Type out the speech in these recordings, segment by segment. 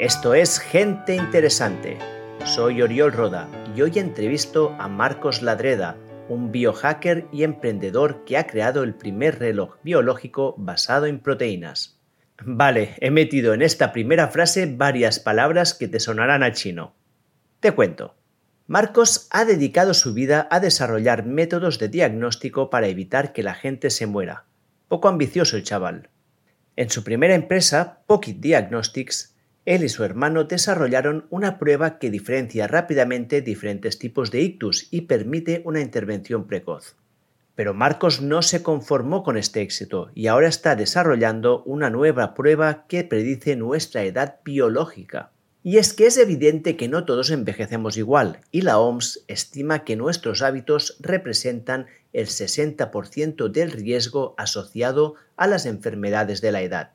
Esto es Gente Interesante. Soy Oriol Roda y hoy entrevisto a Marcos Ladreda, un biohacker y emprendedor que ha creado el primer reloj biológico basado en proteínas. Vale, he metido en esta primera frase varias palabras que te sonarán a chino. Te cuento. Marcos ha dedicado su vida a desarrollar métodos de diagnóstico para evitar que la gente se muera. Poco ambicioso el chaval. En su primera empresa, Pocket Diagnostics, él y su hermano desarrollaron una prueba que diferencia rápidamente diferentes tipos de ictus y permite una intervención precoz. Pero Marcos no se conformó con este éxito y ahora está desarrollando una nueva prueba que predice nuestra edad biológica. Y es que es evidente que no todos envejecemos igual, y la OMS estima que nuestros hábitos representan el 60% del riesgo asociado a las enfermedades de la edad.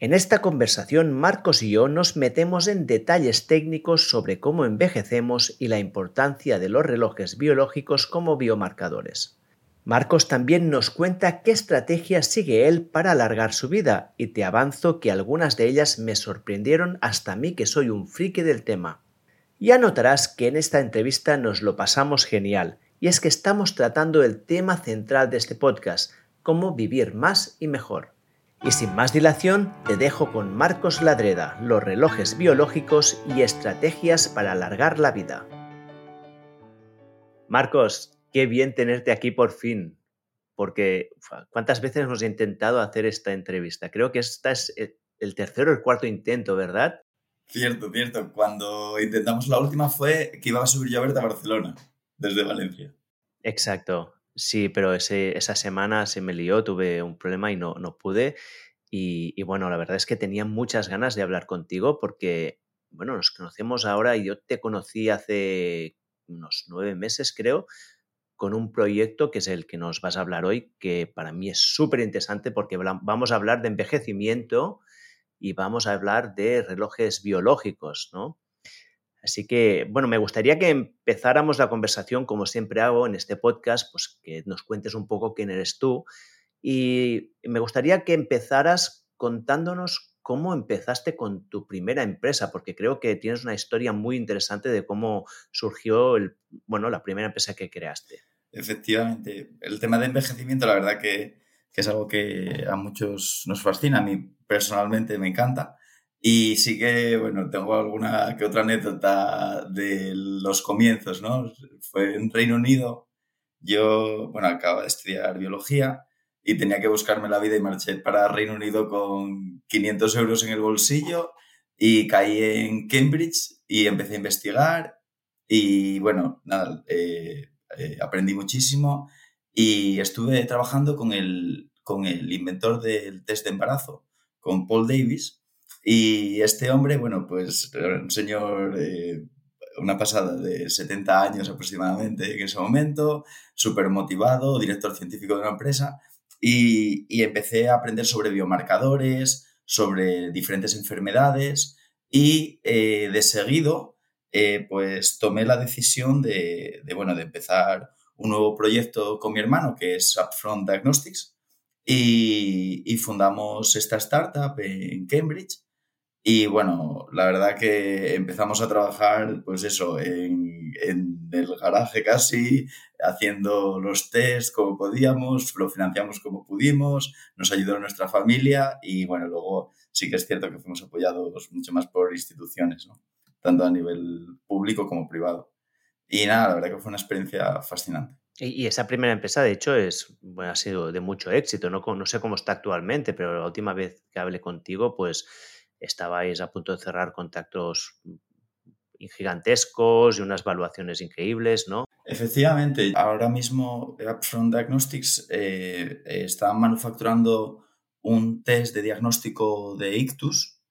En esta conversación Marcos y yo nos metemos en detalles técnicos sobre cómo envejecemos y la importancia de los relojes biológicos como biomarcadores. Marcos también nos cuenta qué estrategias sigue él para alargar su vida y te avanzo que algunas de ellas me sorprendieron hasta mí que soy un friki del tema. Ya notarás que en esta entrevista nos lo pasamos genial y es que estamos tratando el tema central de este podcast, cómo vivir más y mejor. Y sin más dilación, te dejo con Marcos Ladreda, los relojes biológicos y estrategias para alargar la vida. Marcos, qué bien tenerte aquí por fin, porque ¿cuántas veces hemos intentado hacer esta entrevista? Creo que esta es el tercero o el cuarto intento, ¿verdad? Cierto, cierto. Cuando intentamos la última fue que iba a subir yo a verte a Barcelona, desde Valencia. Exacto. Sí, pero esa semana se me lió, tuve un problema y no, no pude. Y, bueno, la verdad es que tenía muchas ganas de hablar contigo porque, bueno, nos conocemos ahora y yo te conocí hace unos nueve meses, creo, con un proyecto que es el que nos vas a hablar hoy, que para mí es súper interesante porque vamos a hablar de envejecimiento y vamos a hablar de relojes biológicos, ¿no? Así que, bueno, me gustaría que empezáramos la conversación, como siempre hago en este podcast, pues que nos cuentes un poco quién eres tú. Y me gustaría que empezaras contándonos cómo empezaste con tu primera empresa, porque creo que tienes una historia muy interesante de cómo surgió el, bueno, la primera empresa que creaste. Efectivamente, el tema de envejecimiento, la verdad que, que es algo que a muchos nos fascina, a mí personalmente me encanta. Y sí que, bueno, tengo alguna que otra anécdota de los comienzos, ¿no? Fue en Reino Unido, yo, bueno, acababa de estudiar biología y tenía que buscarme la vida y marché para Reino Unido con 500 euros en el bolsillo y caí en Cambridge y empecé a investigar y, bueno, nada, eh, eh, aprendí muchísimo y estuve trabajando con el, con el inventor del test de embarazo, con Paul Davis, y este hombre, bueno, pues era un señor, eh, una pasada de 70 años aproximadamente en ese momento, súper motivado, director científico de una empresa, y, y, empecé a aprender sobre biomarcadores, sobre diferentes enfermedades, y eh, de seguido, eh, pues tomé la decisión de, de, bueno, de empezar un nuevo proyecto con mi hermano, que es Upfront Diagnostics, y, y fundamos esta startup en Cambridge y bueno, la verdad que empezamos a trabajar, pues eso, en, en, el garaje casi, haciendo los test como podíamos, lo financiamos como pudimos, nos ayudó nuestra familia y bueno, luego sí que es cierto que fuimos apoyados mucho más por instituciones, ¿no? tanto a nivel público como privado. Y nada, la verdad que fue una experiencia fascinante. Y, esa primera empresa, de hecho, es, bueno, ha sido de mucho éxito. No, no sé cómo está actualmente, pero la última vez que hablé contigo, pues estabais a punto de cerrar contactos gigantescos y unas valuaciones increíbles, ¿no? Efectivamente, ahora mismo Upfront Diagnostics eh, está manufacturando un test de diagnóstico de ictus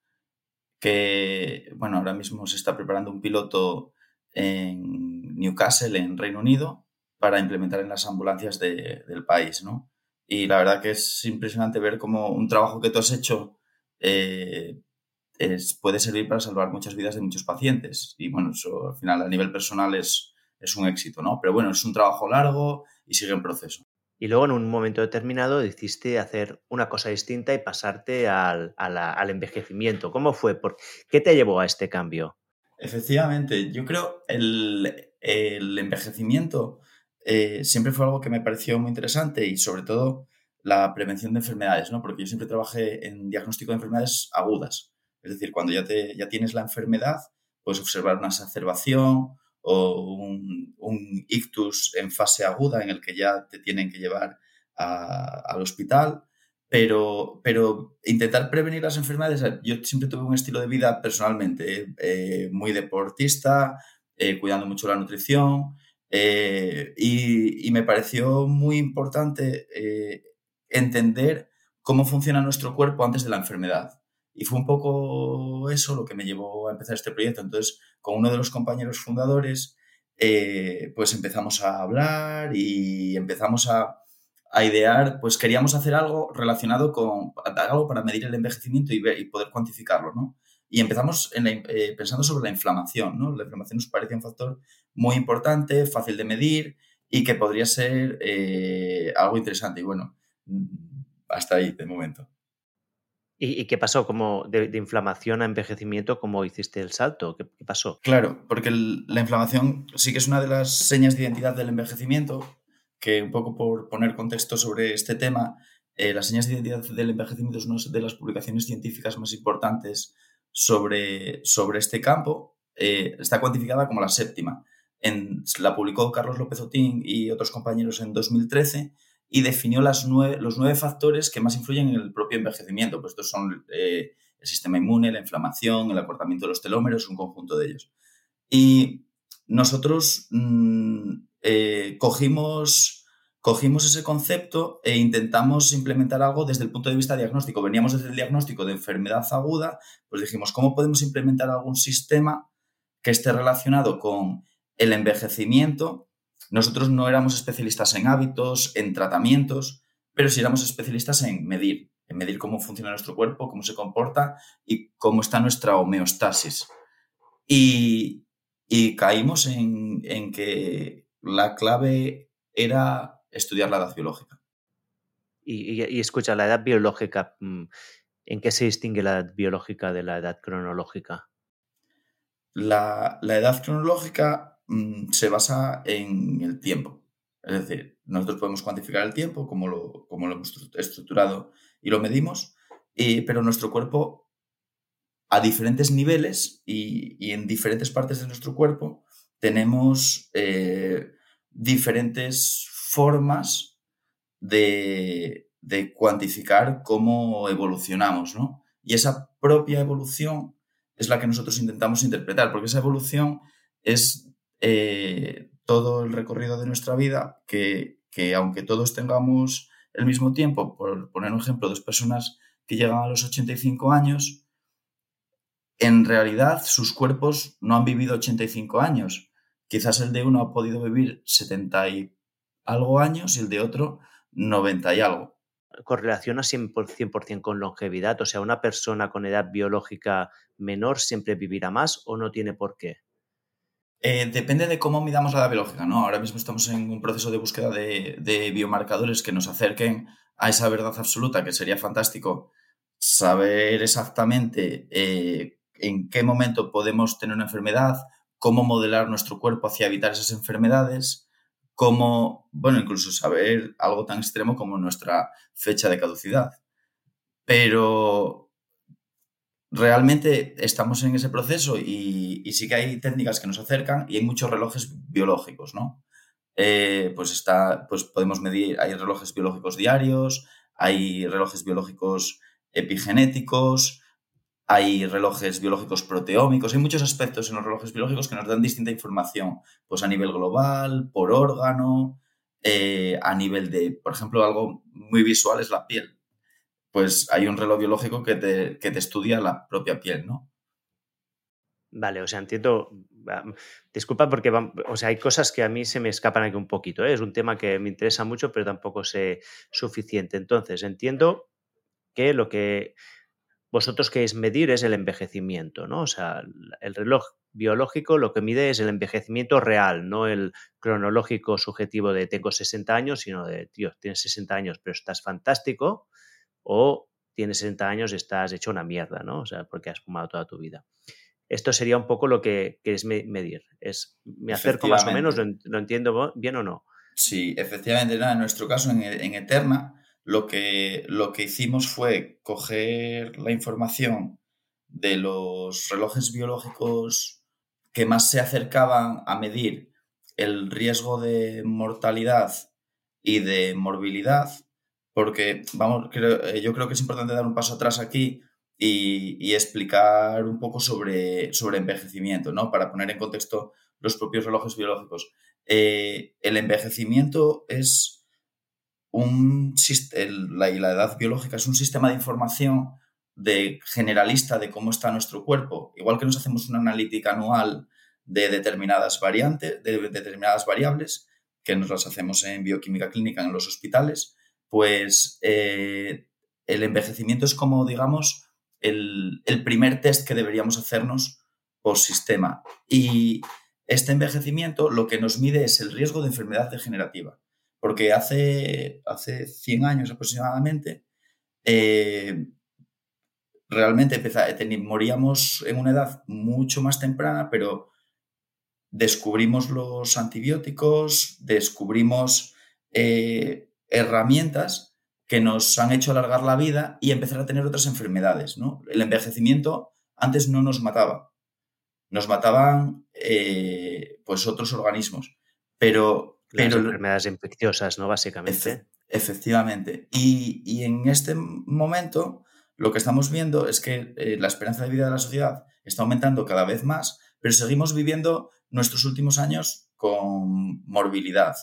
que, bueno, ahora mismo se está preparando un piloto en Newcastle, en Reino Unido, para implementar en las ambulancias del país, ¿no? Y la verdad que es impresionante ver cómo un trabajo que tú has hecho eh, puede servir para salvar muchas vidas de muchos pacientes. Y bueno, eso al final a nivel personal es, es un éxito, ¿no? Pero bueno, es un trabajo largo y sigue en proceso. Y luego en un momento determinado decidiste hacer una cosa distinta y pasarte al, envejecimiento. ¿Cómo fue? ¿Por ¿Qué te llevó a este cambio? Efectivamente, yo creo el, el envejecimiento eh, siempre fue algo que me pareció muy interesante y sobre todo la prevención de enfermedades, ¿no? Porque yo siempre trabajé en diagnóstico de enfermedades agudas. Es decir, cuando ya, te, ya tienes la enfermedad, puedes observar una exacerbación o un, ictus en fase aguda en el que ya te tienen que llevar al hospital. Pero, pero intentar prevenir las enfermedades, yo siempre tuve un estilo de vida personalmente eh, muy deportista, eh, cuidando mucho la nutrición eh, y, me pareció muy importante entender cómo funciona nuestro cuerpo antes de la enfermedad. Y fue un poco eso lo que me llevó a empezar este proyecto. Entonces, con uno de los compañeros fundadores, eh, pues empezamos a hablar y empezamos a, idear, pues queríamos hacer algo relacionado con algo para medir el envejecimiento y, y poder cuantificarlo, ¿no? Y empezamos eh, pensando sobre la inflamación, ¿no? La inflamación nos parece un factor muy importante, fácil de medir y que podría ser eh, algo interesante. Y bueno, mm, hasta ahí de momento. ¿Y, qué pasó? como de, inflamación a envejecimiento, ¿cómo hiciste el salto? ¿Qué, pasó? Claro, porque la inflamación sí que es una de las señas de identidad del envejecimiento, que un poco por poner contexto sobre este tema, eh, las señas de identidad del envejecimiento es una de las publicaciones científicas más importantes sobre, sobre este campo. Eh, está cuantificada como la séptima. En, la publicó Carlos López Otín y otros compañeros en 2013 y definió las nueve, los nueve factores que más influyen en el propio envejecimiento. Pues estos son eh, el sistema inmune, la inflamación, el acortamiento de los telómeros, un conjunto de ellos. Y nosotros mm, eh, cogimos, cogimos ese concepto e intentamos implementar algo desde el punto de vista diagnóstico. Veníamos desde el diagnóstico de enfermedad aguda, pues dijimos, ¿cómo podemos implementar algún sistema que esté relacionado con el envejecimiento nosotros no éramos especialistas en hábitos, en tratamientos, pero sí éramos especialistas en medir, en medir cómo funciona nuestro cuerpo, cómo se comporta y cómo está nuestra homeostasis. Y, caímos en, que la clave era estudiar la edad biológica. Y, escucha, la edad biológica, mm, ¿en qué se distingue la edad biológica de la edad cronológica? La, la edad cronológica Mm, se basa en el tiempo. Es decir, nosotros podemos cuantificar el tiempo, como lo, como lo hemos estructurado y lo medimos, pero nuestro cuerpo, a diferentes niveles y, en diferentes partes de nuestro cuerpo, tenemos eh, diferentes formas de, de, cuantificar cómo evolucionamos, ¿no? Y esa propia evolución es la que nosotros intentamos interpretar, porque esa evolución es eh, todo el recorrido de nuestra vida, que, aunque todos tengamos el mismo tiempo, por poner un ejemplo, dos personas que llegan a los 85 años, en realidad sus cuerpos no han vivido 85 años. Quizás el de uno ha podido vivir 70 y algo años y el de otro 90 y algo. Correlaciona 100%, con longevidad, o sea, una persona con edad biológica menor siempre vivirá más o no tiene por qué. Eh, depende de cómo midamos la biológica, ¿no? Ahora mismo estamos en un proceso de búsqueda de, biomarcadores que nos acerquen a esa verdad absoluta, que sería fantástico saber exactamente eh, en qué momento podemos tener una enfermedad, cómo modelar nuestro cuerpo hacia evitar esas enfermedades, cómo, bueno, incluso saber algo tan extremo como nuestra fecha de caducidad. Pero realmente estamos en ese proceso y, sí que hay técnicas que nos acercan y hay muchos relojes biológicos, ¿no? Eh, pues está, pues podemos medir, hay relojes biológicos diarios, hay relojes biológicos epigenéticos, hay relojes biológicos proteómicos, hay muchos aspectos en los relojes biológicos que nos dan distinta información, pues a nivel global, por órgano, eh, a nivel de, por ejemplo, algo muy visual es la piel pues hay un reloj biológico que te, que te estudia la propia piel, ¿no? Vale, o sea, entiendo. Disculpa porque o sea, hay cosas que a mí se me escapan aquí un poquito. ¿eh? Es un tema que me interesa mucho, pero tampoco sé suficiente. Entonces, entiendo que lo que vosotros queréis medir es el envejecimiento, ¿no? O sea, el reloj biológico lo que mide es el envejecimiento real, no el cronológico subjetivo de tengo 60 años, sino de, tío, tienes 60 años pero estás fantástico o tienes 60 años y estás hecho una mierda, ¿no? O sea, porque has fumado toda tu vida. Esto sería un poco lo que queréis medir. Es, ¿Me acerco más o menos? ¿Lo, entiendo bien o no? Sí, efectivamente. En nuestro caso, en, en Eterna, lo que, lo que hicimos fue coger la información de los relojes biológicos que más se acercaban a medir el riesgo de mortalidad y de morbilidad, porque vamos, eh, yo creo que es importante dar un paso atrás aquí y, explicar un poco sobre, sobre envejecimiento, ¿no? Para poner en contexto los propios relojes biológicos. Eh, el envejecimiento es un, la, la edad biológica es un sistema de información de generalista de cómo está nuestro cuerpo. Igual que nos hacemos una analítica anual de determinadas variantes, de determinadas variables, que nos las hacemos en bioquímica clínica en los hospitales, pues eh, el envejecimiento es como, digamos, el, el, primer test que deberíamos hacernos por sistema. Y este envejecimiento lo que nos mide es el riesgo de enfermedad degenerativa. Porque hace, hace 100 años aproximadamente, eh, realmente moríamos en una edad mucho más temprana, pero descubrimos los antibióticos, descubrimos eh, herramientas que nos han hecho alargar la vida y empezar a tener otras enfermedades. ¿no? El envejecimiento antes no nos mataba, nos mataban eh, pues otros organismos, pero las enfermedades infecciosas, ¿no? Básicamente. efectivamente. Y, en este momento lo que estamos viendo es que eh, la esperanza de vida de la sociedad está aumentando cada vez más, pero seguimos viviendo nuestros últimos años con morbilidad,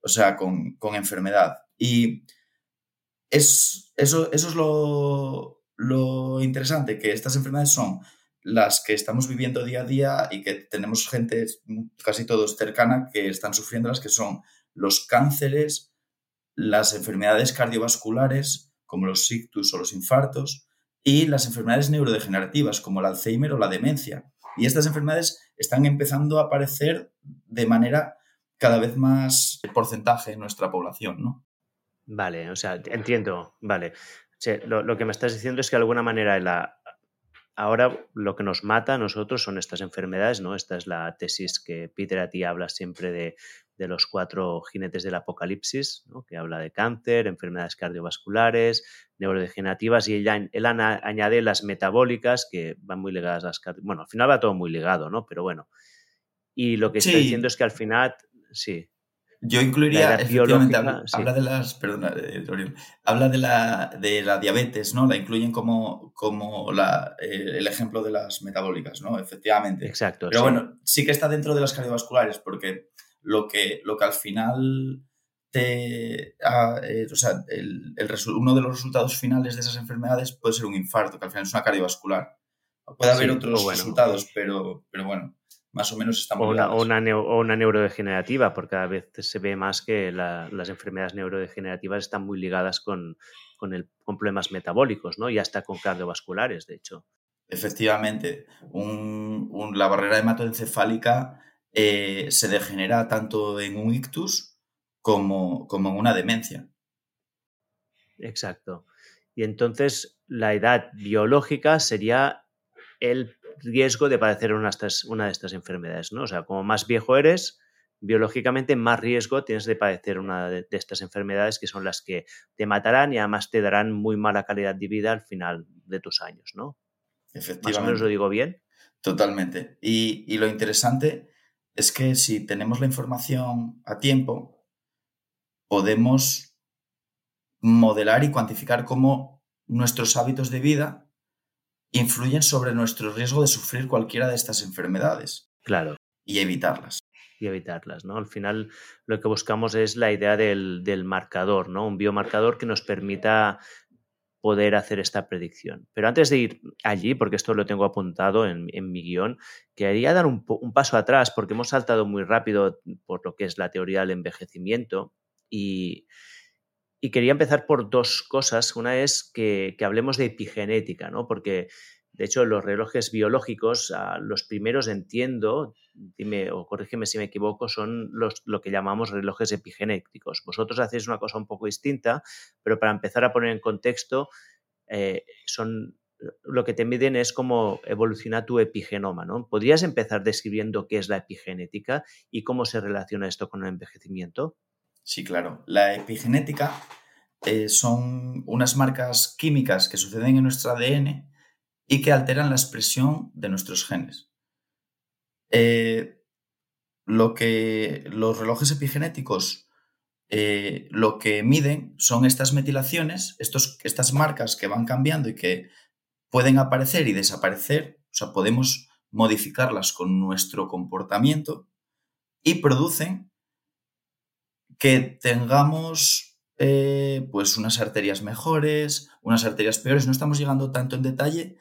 o sea, con, enfermedad. Y es, eso, eso es lo, lo interesante, que estas enfermedades son las que estamos viviendo día a día y que tenemos gente casi todos cercana que están sufriendo las que son los cánceres, las enfermedades cardiovasculares como los ictus o los infartos y las enfermedades neurodegenerativas como el Alzheimer o la demencia. Y estas enfermedades están empezando a aparecer de manera cada vez más porcentaje en nuestra población, ¿no? Vale, o sea, entiendo, vale. lo, lo, que me estás diciendo es que de alguna manera la, ahora lo que nos mata a nosotros son estas enfermedades, ¿no? Esta es la tesis que Peter a ti habla siempre de, los cuatro jinetes del apocalipsis, ¿no? que habla de cáncer, enfermedades cardiovasculares, neurodegenerativas y él, él añade las metabólicas que van muy ligadas a las... Bueno, al final va todo muy ligado, ¿no? Pero bueno. Y lo que está diciendo es que al final, sí. Yo incluiría, efectivamente, habla, de las, perdona, eh, habla de la, de la diabetes, ¿no? La incluyen como, como la, eh, el ejemplo de las metabólicas, ¿no? Efectivamente. Exacto. Pero bueno, sí que está dentro de las cardiovasculares, porque lo que, lo que al final te, ah, eh, o sea, el, el uno de los resultados finales de esas enfermedades puede ser un infarto, que al final es una cardiovascular. Puede haber otros resultados, pero, pero bueno más o menos estamos... O una, o una, neurodegenerativa, porque cada vez se ve más que las enfermedades neurodegenerativas están muy ligadas con, el, problemas metabólicos, ¿no? Y hasta con cardiovasculares, de hecho. Efectivamente, la barrera hematoencefálica eh, se degenera tanto en un ictus como, como en una demencia. Exacto. Y entonces la edad biológica sería el riesgo de padecer una, de estas enfermedades, ¿no? O sea, como más viejo eres, biológicamente más riesgo tienes de padecer una de, estas enfermedades que son las que te matarán y además te darán muy mala calidad de vida al final de tus años, ¿no? Efectivamente. Más o menos lo digo bien. Totalmente. Y, y lo interesante es que si tenemos la información a tiempo, podemos modelar y cuantificar cómo nuestros hábitos de vida influyen sobre nuestro riesgo de sufrir cualquiera de estas enfermedades. Claro. Y evitarlas. Y evitarlas, ¿no? Al final lo que buscamos es la idea del, marcador, ¿no? Un biomarcador que nos permita poder hacer esta predicción. Pero antes de ir allí, porque esto lo tengo apuntado en, mi guion, quería dar un, un, paso atrás porque hemos saltado muy rápido por lo que es la teoría del envejecimiento y, Y quería empezar por dos cosas. Una es que, hablemos de epigenética, ¿no? Porque, de hecho, los relojes biológicos, ah, los primeros entiendo, dime o corrígeme si me equivoco, son los, lo que llamamos relojes epigenéticos. Vosotros hacéis una cosa un poco distinta, pero para empezar a poner en contexto, eh, son lo que te miden es cómo evoluciona tu epigenoma, ¿no? ¿Podrías empezar describiendo qué es la epigenética y cómo se relaciona esto con el envejecimiento? Sí, claro. La epigenética eh, son unas marcas químicas que suceden en nuestro ADN y que alteran la expresión de nuestros genes. Eh, lo que los relojes epigenéticos eh, lo que miden son estas metilaciones, estos, estas marcas que van cambiando y que pueden aparecer y desaparecer, o sea, podemos modificarlas con nuestro comportamiento y producen que tengamos eh, pues unas arterias mejores, unas arterias peores. No estamos llegando tanto en detalle,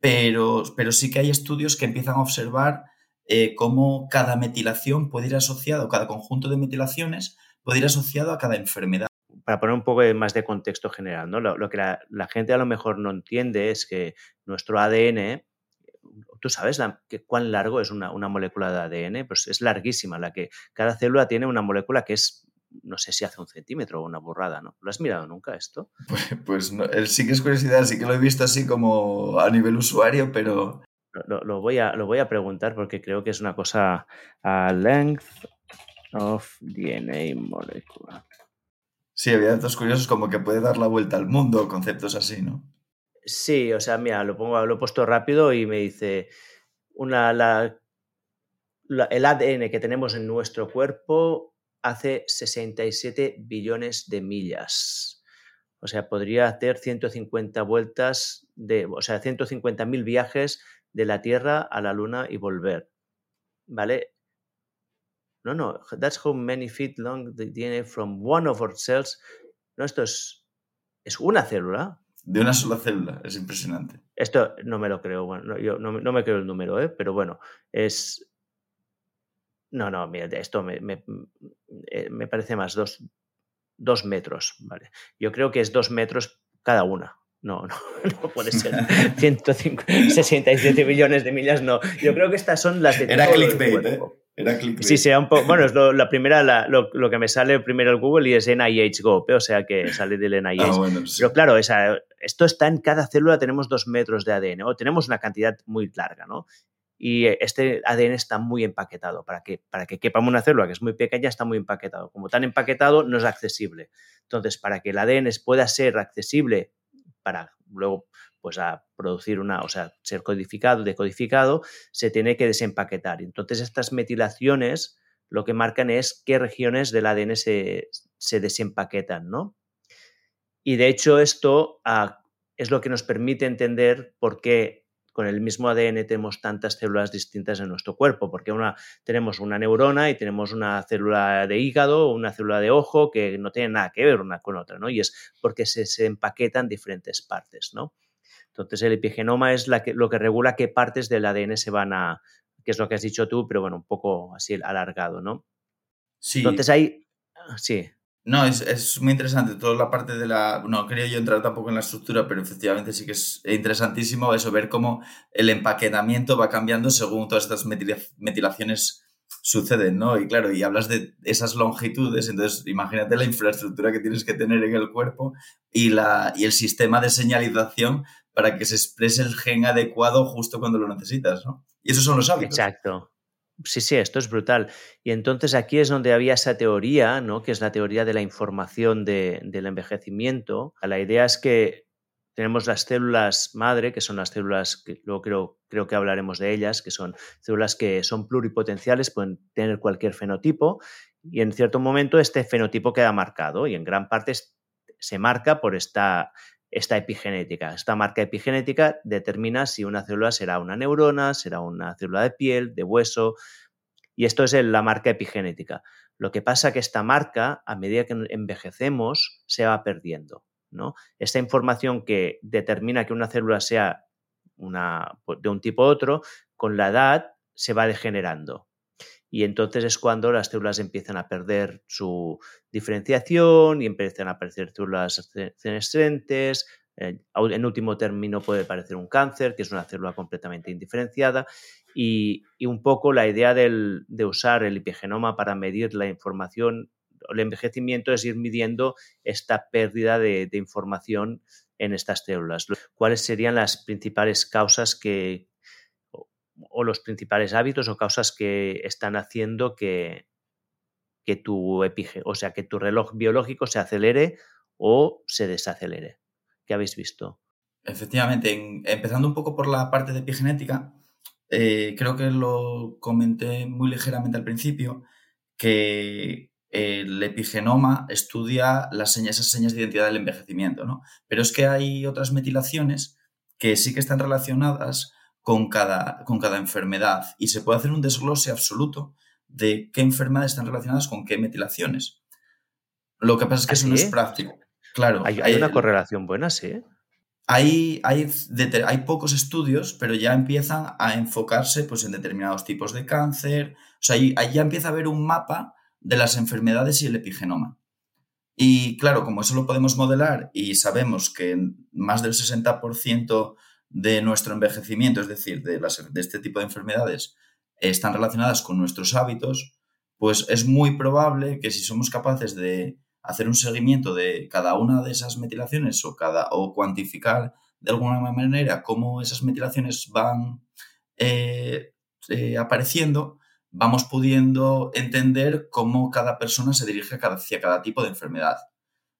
pero, pero sí que hay estudios que empiezan a observar eh, cómo cada metilación puede ir asociado, cada conjunto de metilaciones puede ir asociado a cada enfermedad. Para poner un poco más de contexto general, ¿no? lo, que la, gente a lo mejor no entiende es que nuestro ADN, ¿tú sabes cuán largo es una, una, molécula de ADN? Pues es larguísima, la que cada célula tiene una molécula que es no sé si hace un centímetro o una borrada, ¿no? ¿Lo has mirado nunca esto? Pues, pues no, sí que es curiosidad, sí que lo he visto así como a nivel usuario, pero... Lo, voy, a, lo voy a preguntar porque creo que es una cosa a length of DNA molecule. Sí, había datos curiosos como que puede dar la vuelta al mundo, conceptos así, ¿no? Sí, o sea, mira, lo, pongo, lo he puesto rápido y me dice, una, la, el ADN que tenemos en nuestro cuerpo hace 67 billones de millas. O sea, podría hacer 150 vueltas, de, o sea, 150.000 viajes de la Tierra a la Luna y volver. ¿Vale? No, no, that's how many feet long the DNA from one of our cells. No, esto es, es una célula. De una sola célula, es impresionante. Esto no me lo creo, bueno, yo no, no me creo el número, ¿eh? pero bueno, es, no, no, mira, esto me, eh, me, parece más dos, dos, metros, ¿vale? Yo creo que es dos metros cada una. No, no, no puede ser 167 millones de millas, no. Yo creo que estas son las de Era clickbait, ¿eh? Era clickbait. Sí, sea un poco. Bueno, es la primera, lo, lo, que me sale primero el Google y es NIH Go, o sea que sale del NIH. Ah, bueno, Pero claro, esa, esto está en cada célula, tenemos dos metros de ADN, o tenemos una cantidad muy larga, ¿no? Y este ADN está muy empaquetado. Para que, para que quepa una célula que es muy pequeña, está muy empaquetado. Como tan empaquetado, no es accesible. Entonces, para que el ADN pueda ser accesible para luego pues a producir una, o sea, ser codificado, decodificado, se tiene que desempaquetar. Entonces, estas metilaciones lo que marcan es qué regiones del ADN se, se desempaquetan, ¿no? Y de hecho, esto ah, es lo que nos permite entender por qué con el mismo ADN tenemos tantas células distintas en nuestro cuerpo, porque una, tenemos una neurona y tenemos una célula de hígado, una célula de ojo que no tienen nada que ver una con otra, ¿no? Y es porque se, empaquetan diferentes partes, ¿no? Entonces el epigenoma es la que, lo que regula qué partes del ADN se van a, que es lo que has dicho tú, pero bueno, un poco así alargado, ¿no? Sí. Entonces hay, sí. No, es, muy interesante toda la parte de la... No quería yo entrar tampoco en la estructura, pero efectivamente sí que es interesantísimo eso, ver cómo el empaquetamiento va cambiando según todas estas metilaciones suceden, ¿no? Y claro, y hablas de esas longitudes, entonces imagínate la infraestructura que tienes que tener en el cuerpo y, la, y el sistema de señalización para que se exprese el gen adecuado justo cuando lo necesitas, ¿no? Y esos son los hábitos. Exacto. Sí, sí, esto es brutal. Y entonces aquí es donde había esa teoría, ¿no? que es la teoría de la información del envejecimiento. La idea es que tenemos las células madre, que son las células que luego creo, creo que hablaremos de ellas, que son células que son pluripotenciales, pueden tener cualquier fenotipo, y en cierto momento este fenotipo queda marcado, y en gran parte se marca por esta esta epigenética. Esta marca epigenética determina si una célula será una neurona, será una célula de piel, de hueso, y esto es la marca epigenética. Lo que pasa es que esta marca, a medida que envejecemos, se va perdiendo. ¿no? Esta información que determina que una célula sea una, de un tipo u otro, con la edad se va degenerando. Y entonces es cuando las células empiezan a perder su diferenciación y empiezan a aparecer células senescentes. Eh, en último término puede parecer un cáncer, que es una célula completamente indiferenciada. Y, un poco la idea de usar el epigenoma para medir la información, el envejecimiento es ir midiendo esta pérdida de, de información en estas células. ¿Cuáles serían las principales causas que, o los principales hábitos o causas que están haciendo que, que tu epige, o sea, que tu reloj biológico se acelere o se desacelere. ¿Qué habéis visto? Efectivamente, empezando un poco por la parte de epigenética, eh, creo que lo comenté muy ligeramente al principio, que el epigenoma estudia las señas, esas señas de identidad del envejecimiento, ¿no? Pero es que hay otras metilaciones que sí que están relacionadas con cada, con cada enfermedad y se puede hacer un desglose absoluto de qué enfermedades están relacionadas con qué metilaciones. Lo que pasa es que eso no es práctico. Claro. Hay, una correlación buena, sí. Hay, hay, hay, pocos estudios, pero ya empiezan a enfocarse pues, en determinados tipos de cáncer. O sea, ahí, ya empieza a haber un mapa de las enfermedades y el epigenoma. Y claro, como eso lo podemos modelar y sabemos que más del 60% de nuestro envejecimiento, es decir, de, este tipo de enfermedades, están relacionadas con nuestros hábitos, pues es muy probable que si somos capaces de hacer un seguimiento de cada una de esas metilaciones o, cada, o cuantificar de alguna manera cómo esas metilaciones van eh, eh, apareciendo, vamos pudiendo entender cómo cada persona se dirige hacia cada tipo de enfermedad.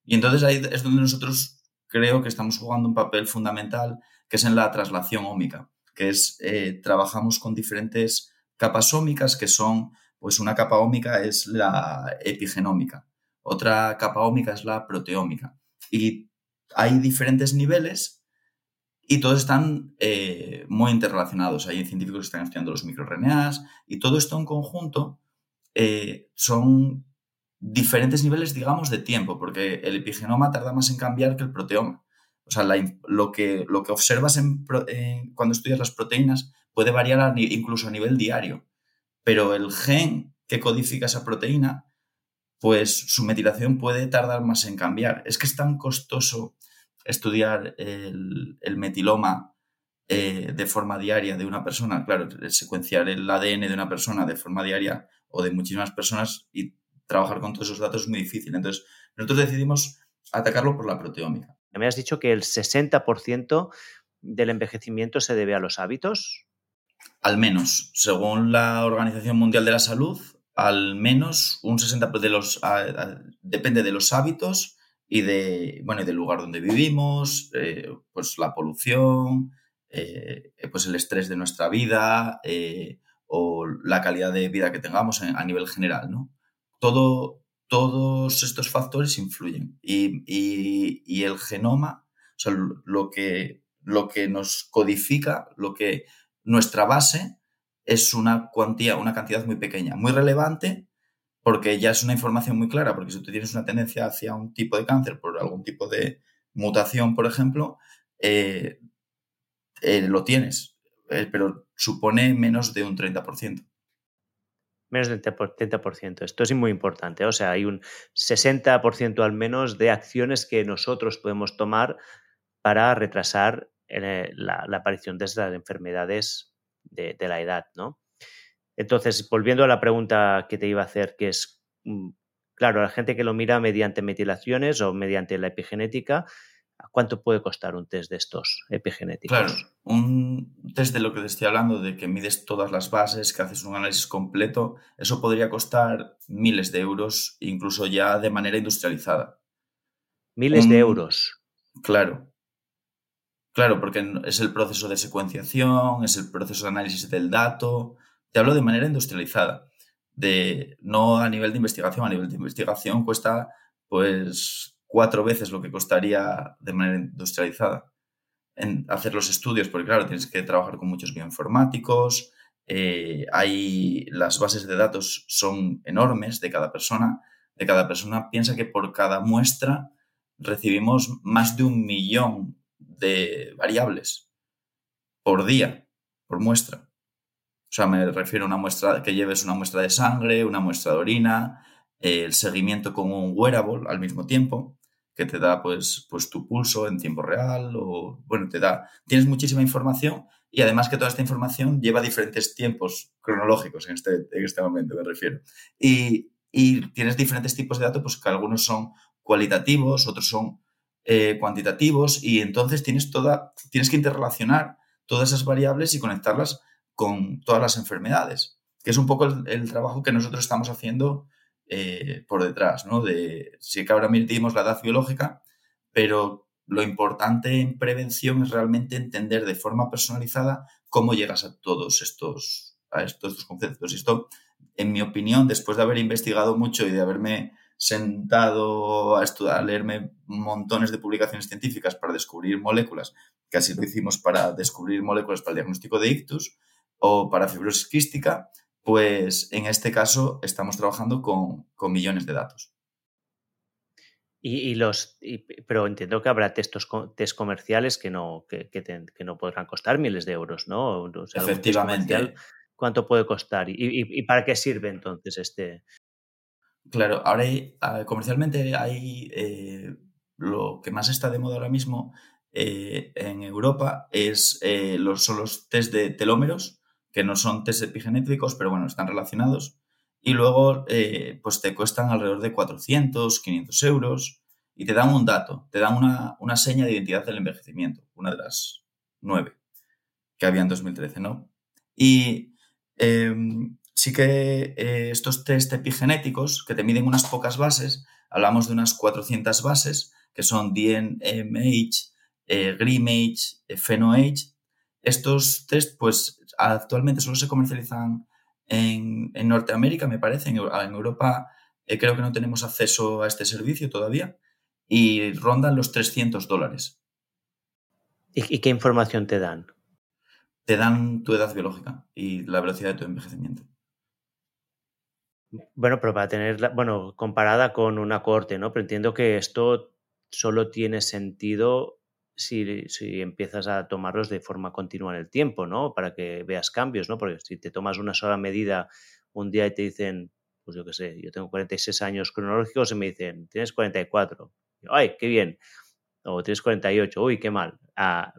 Y entonces ahí es donde nosotros creo que estamos jugando un papel fundamental que es en la traslación ómica, que es eh, trabajamos con diferentes capas ómicas que son, pues una capa ómica es la epigenómica, otra capa ómica es la proteómica. Y hay diferentes niveles y todos están eh, muy interrelacionados. Hay científicos que están estudiando los microRNAs y todo esto en conjunto eh, son diferentes niveles, digamos, de tiempo, porque el epigenoma tarda más en cambiar que el proteoma. O sea, lo, que, lo que observas en, cuando estudias las proteínas puede variar incluso a nivel diario, pero el gen que codifica esa proteína, pues su metilación puede tardar más en cambiar. Es que es tan costoso estudiar el, metiloma eh, de forma diaria de una persona, claro, secuenciar el ADN de una persona de forma diaria o de muchísimas personas y trabajar con todos esos datos es muy difícil. Entonces, nosotros decidimos atacarlo por la proteómica. Me has dicho que el 60% del envejecimiento se debe a los hábitos. Al menos, según la Organización Mundial de la Salud, al menos un 60% de los depende de los hábitos y de bueno del lugar donde vivimos, eh, pues la polución, eh, pues el estrés de nuestra vida eh, o la calidad de vida que tengamos a nivel general, ¿no? Todo, todos estos factores influyen. Y, el genoma, o sea, lo que, lo que nos codifica, lo que nuestra base es una cuantía, una cantidad muy pequeña, muy relevante, porque ya es una información muy clara, porque si tú tienes una tendencia hacia un tipo de cáncer por algún tipo de mutación, por ejemplo, eh, eh, lo tienes, eh, pero supone menos de un 30% menos del 30%. Esto es muy importante. O sea, hay un 60% al menos de acciones que nosotros podemos tomar para retrasar eh, la, aparición de estas enfermedades de, la edad, ¿no? Entonces, volviendo a la pregunta que te iba a hacer, que es, mm, claro, la gente que lo mira mediante metilaciones o mediante la epigenética, ¿Cuánto puede costar un test de estos epigenéticos? Claro, un test de lo que te estoy hablando, de que mides todas las bases, que haces un análisis completo, eso podría costar miles de euros, incluso ya de manera industrializada. Miles de euros. Claro. Claro, porque es el proceso de secuenciación, es el proceso de análisis del dato. Te hablo de manera industrializada, de no a nivel de investigación, a nivel de investigación cuesta pues cuatro veces lo que costaría de manera industrializada en hacer los estudios, porque claro, tienes que trabajar con muchos bioinformáticos, eh, hay, las bases de datos son enormes de cada persona, de cada persona piensa que por cada muestra recibimos más de un millón de variables por día, por muestra. O sea, me refiero a una muestra que lleves una muestra de sangre, una muestra de orina, el seguimiento con un wearable al mismo tiempo, que te da pues, pues tu pulso en tiempo real o, bueno, te da, tienes muchísima información y además que toda esta información lleva diferentes tiempos cronológicos en este, en este momento, me refiero. Y, y tienes diferentes tipos de datos, pues que algunos son cualitativos, otros son eh, cuantitativos y entonces tienes, toda, tienes que interrelacionar todas esas variables y conectarlas con todas las enfermedades, que es un poco el, trabajo que nosotros estamos haciendo eh, por detrás, ¿no? De, sí que ahora medimos la edad biológica, pero lo importante en prevención es realmente entender de forma personalizada cómo llegas a todos estos, a estos, conceptos. Y esto, en mi opinión, después de haber investigado mucho y de haberme sentado a estudiar, a leerme montones de publicaciones científicas para descubrir moléculas, que así lo hicimos para descubrir moléculas para el diagnóstico de ictus o para fibrosis quística, pues en este caso estamos trabajando con, millones de datos. Y, los, pero entiendo que habrá textos, test comerciales que no, que, no podrán costar miles de euros, ¿no? Efectivamente. ¿Cuánto puede costar? ¿Y, para qué sirve entonces este? Claro, ahora comercialmente hay eh, lo que más está de moda ahora mismo eh, en Europa es eh, los, son los test de telómeros, que no son test epigenéticos, pero bueno, están relacionados. Y luego, eh, pues te cuestan alrededor de 400, 500 euros y te dan un dato, te dan una, una seña de identidad del envejecimiento, una de las nueve que había en 2013, ¿no? Y em, sí que eh, estos test epigenéticos, que te miden unas pocas bases, hablamos de unas 400 bases, que son DNMH, eh, GRIMAGE, eh, PhenoAge. Estos test, pues actualmente solo se comercializan en, Norteamérica, me parece. En, Europa eh, creo que no tenemos acceso a este servicio todavía y rondan los 300 dólares. ¿Y, qué información te dan? Te dan tu edad biológica y la velocidad de tu envejecimiento. Bueno, pero para tenerla, bueno, comparada con una corte, ¿no? Pero entiendo que esto solo tiene sentido si, empiezas a tomarlos de forma continua en el tiempo, ¿no? Para que veas cambios, ¿no? Porque si te tomas una sola medida un día y te dicen, pues yo qué sé, yo tengo 46 años cronológicos y me dicen, tienes 44. ¡Ay, qué bien! O tienes 48, uy, qué mal. A,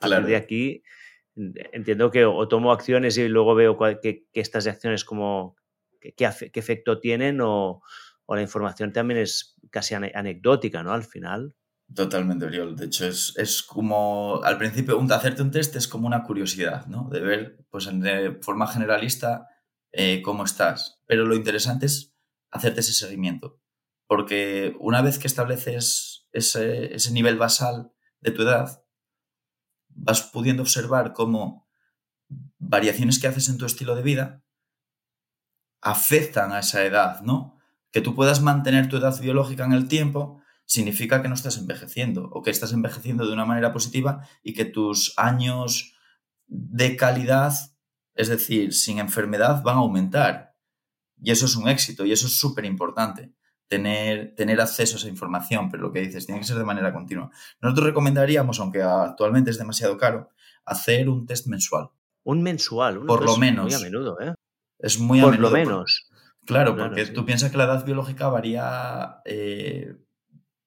partir de aquí entiendo que o tomo acciones y luego veo que, estas acciones como qué, efecto tienen o, o, la información también es casi anecdótica, ¿no? Al final. Totalmente, Oriol. De hecho, es, es, como, al principio, un, hacerte un test es como una curiosidad, ¿no? De ver, pues, de forma generalista eh, cómo estás. Pero lo interesante es hacerte ese seguimiento. Porque una vez que estableces ese, ese nivel basal de tu edad, vas pudiendo observar cómo variaciones que haces en tu estilo de vida afectan a esa edad, ¿no? Que tú puedas mantener tu edad biológica en el tiempo significa que no estás envejeciendo o que estás envejeciendo de una manera positiva y que tus años de calidad, es decir, sin enfermedad, van a aumentar. Y eso es un éxito y eso es súper importante. Tener, tener acceso a esa información, pero lo que dices, tiene que ser de manera continua. Nosotros recomendaríamos, aunque actualmente es demasiado caro, hacer un test mensual. Un mensual, por lo menos. Muy a menudo, ¿eh? Es muy a por menudo. Lo menos. claro, porque tú piensas que la edad biológica varía eh,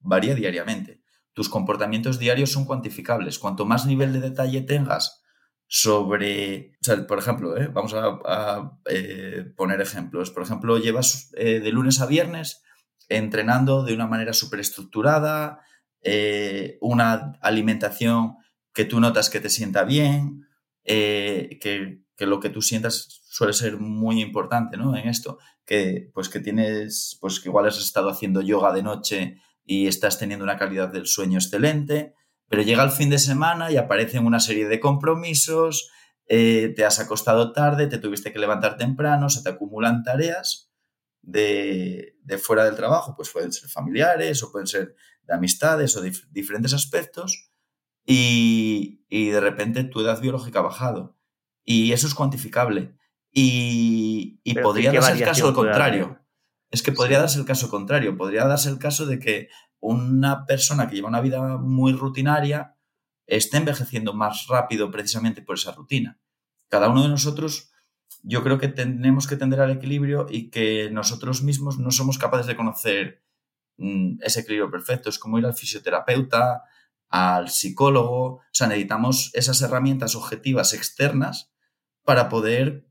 varía diariamente. Tus comportamientos diarios son cuantificables. Cuanto más nivel de detalle tengas sobre, por ejemplo, ¿eh? vamos a, eh, poner ejemplos. Por ejemplo, llevas eh, de lunes a viernes entrenando de una manera súper estructurada, una alimentación que tú notas que te sienta bien, que, que, lo que tú sientas suele ser muy importante ¿no? en esto, que pues que tienes, pues que igual has estado haciendo yoga de noche y estás teniendo una calidad del sueño excelente, pero llega el fin de semana y aparecen una serie de compromisos, eh, te has acostado tarde, te tuviste que levantar temprano, se te acumulan tareas de, fuera del trabajo, pues pueden ser familiares o pueden ser de amistades o diferentes aspectos y, de repente tu edad biológica ha bajado. Y eso es cuantificable. Y, podría darse el caso al contrario. Es que podría darse el caso contrario, podría darse el caso de que una persona que lleva una vida muy rutinaria esté envejeciendo más rápido precisamente por esa rutina. cada uno de nosotros, yo creo que tenemos que tender al equilibrio y que nosotros mismos no somos capaces de conocer mm, ese equilibrio perfecto. Es como ir al fisioterapeuta, al psicólogo, o sea, necesitamos esas herramientas objetivas externas para poder,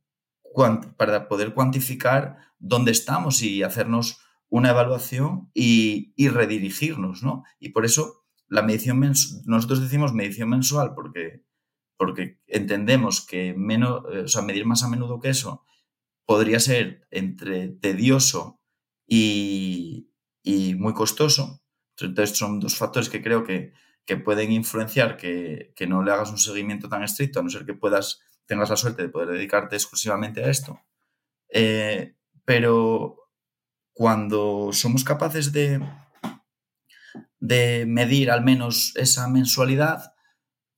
para poder cuantificar dónde estamos y hacernos una evaluación y, redirigirnos, ¿no? Y por eso la medición nosotros decimos medición mensual porque, porque entendemos que menos, o sea, medir más a menudo que eso podría ser entre tedioso y, y muy costoso. Entonces son dos factores que creo que, que pueden influenciar que, no le hagas un seguimiento tan estricto, a no ser que puedas, tengas la suerte de poder dedicarte exclusivamente a esto. Eh, pero cuando somos capaces de, de medir al menos esa mensualidad,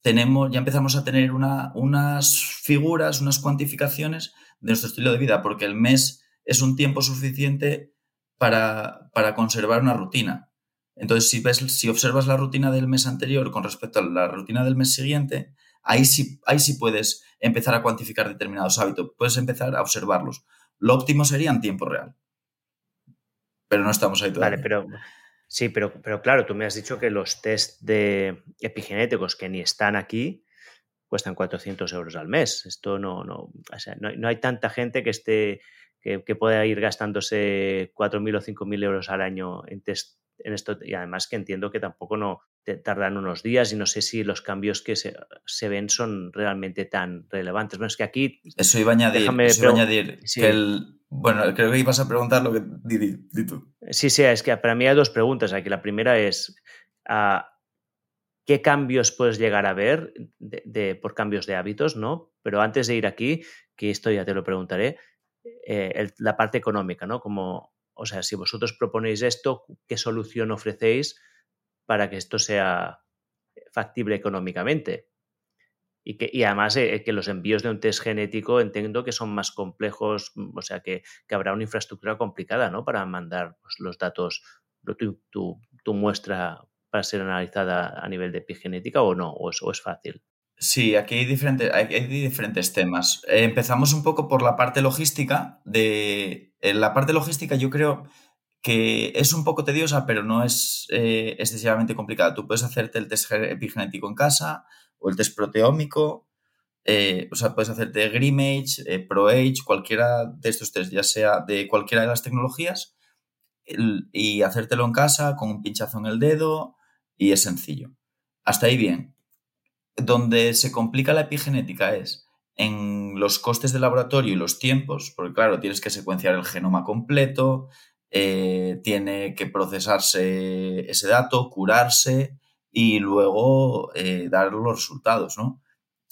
tenemos, ya empezamos a tener unas figuras, unas cuantificaciones de nuestro estilo de vida, porque el mes es un tiempo suficiente para, para conservar una rutina. Entonces, si, ves, si observas la rutina del mes anterior con respecto a la rutina del mes siguiente, ahí sí, ahí sí puedes empezar a cuantificar determinados hábitos, puedes empezar a observarlos. Lo óptimo sería en tiempo real. Pero no estamos ahí todavía. Vale, pero sí, pero, pero claro, tú me has dicho que los test de epigenéticos que ni están aquí cuestan 400 euros al mes. Esto no, no, o sea, no, hay tanta gente que esté que, que pueda ir gastándose 4.000 o 5.000 euros al año en test en esto y además que entiendo que tampoco no tardan unos días y no sé si los cambios que se, ven son realmente tan relevantes. Bueno, es que aquí... Eso iba a añadir, añadir que el... Bueno, creo que ibas a preguntar lo que... Di, tú. Sí, sí, es que para mí hay dos preguntas aquí. La primera es... Ah, ¿Qué cambios puedes llegar a ver de, por cambios de hábitos, no? Pero antes de ir aquí, que esto ya te lo preguntaré, eh, la parte económica, ¿no? Como o sea, si vosotros proponéis esto, ¿qué solución ofrecéis para que esto sea factible económicamente? Y, que, además eh, que los envíos de un test genético entiendo que son más complejos, mm, o sea, que, habrá una infraestructura complicada, ¿no? Para mandar pues, los datos, tu, muestra para ser analizada a nivel de epigenética o no, o es fácil. Sí, aquí hay diferentes, hay, diferentes temas. Eh, empezamos un poco por la parte logística. De, en la parte logística yo creo que es un poco tediosa, pero no es eh, excesivamente complicada. Tú puedes hacerte el test epigenético en casa o el test proteómico. Eh, o sea, puedes hacerte Grimage, ProAge, cualquiera de estos test, ya sea de cualquiera de las tecnologías, y hacértelo en casa con un pinchazo en el dedo y es sencillo. Hasta ahí bien donde se complica la epigenética es en los costes de laboratorio y los tiempos, porque claro, tienes que secuenciar el genoma completo, eh, tiene que procesarse ese dato, curarse y luego eh, dar los resultados, ¿no?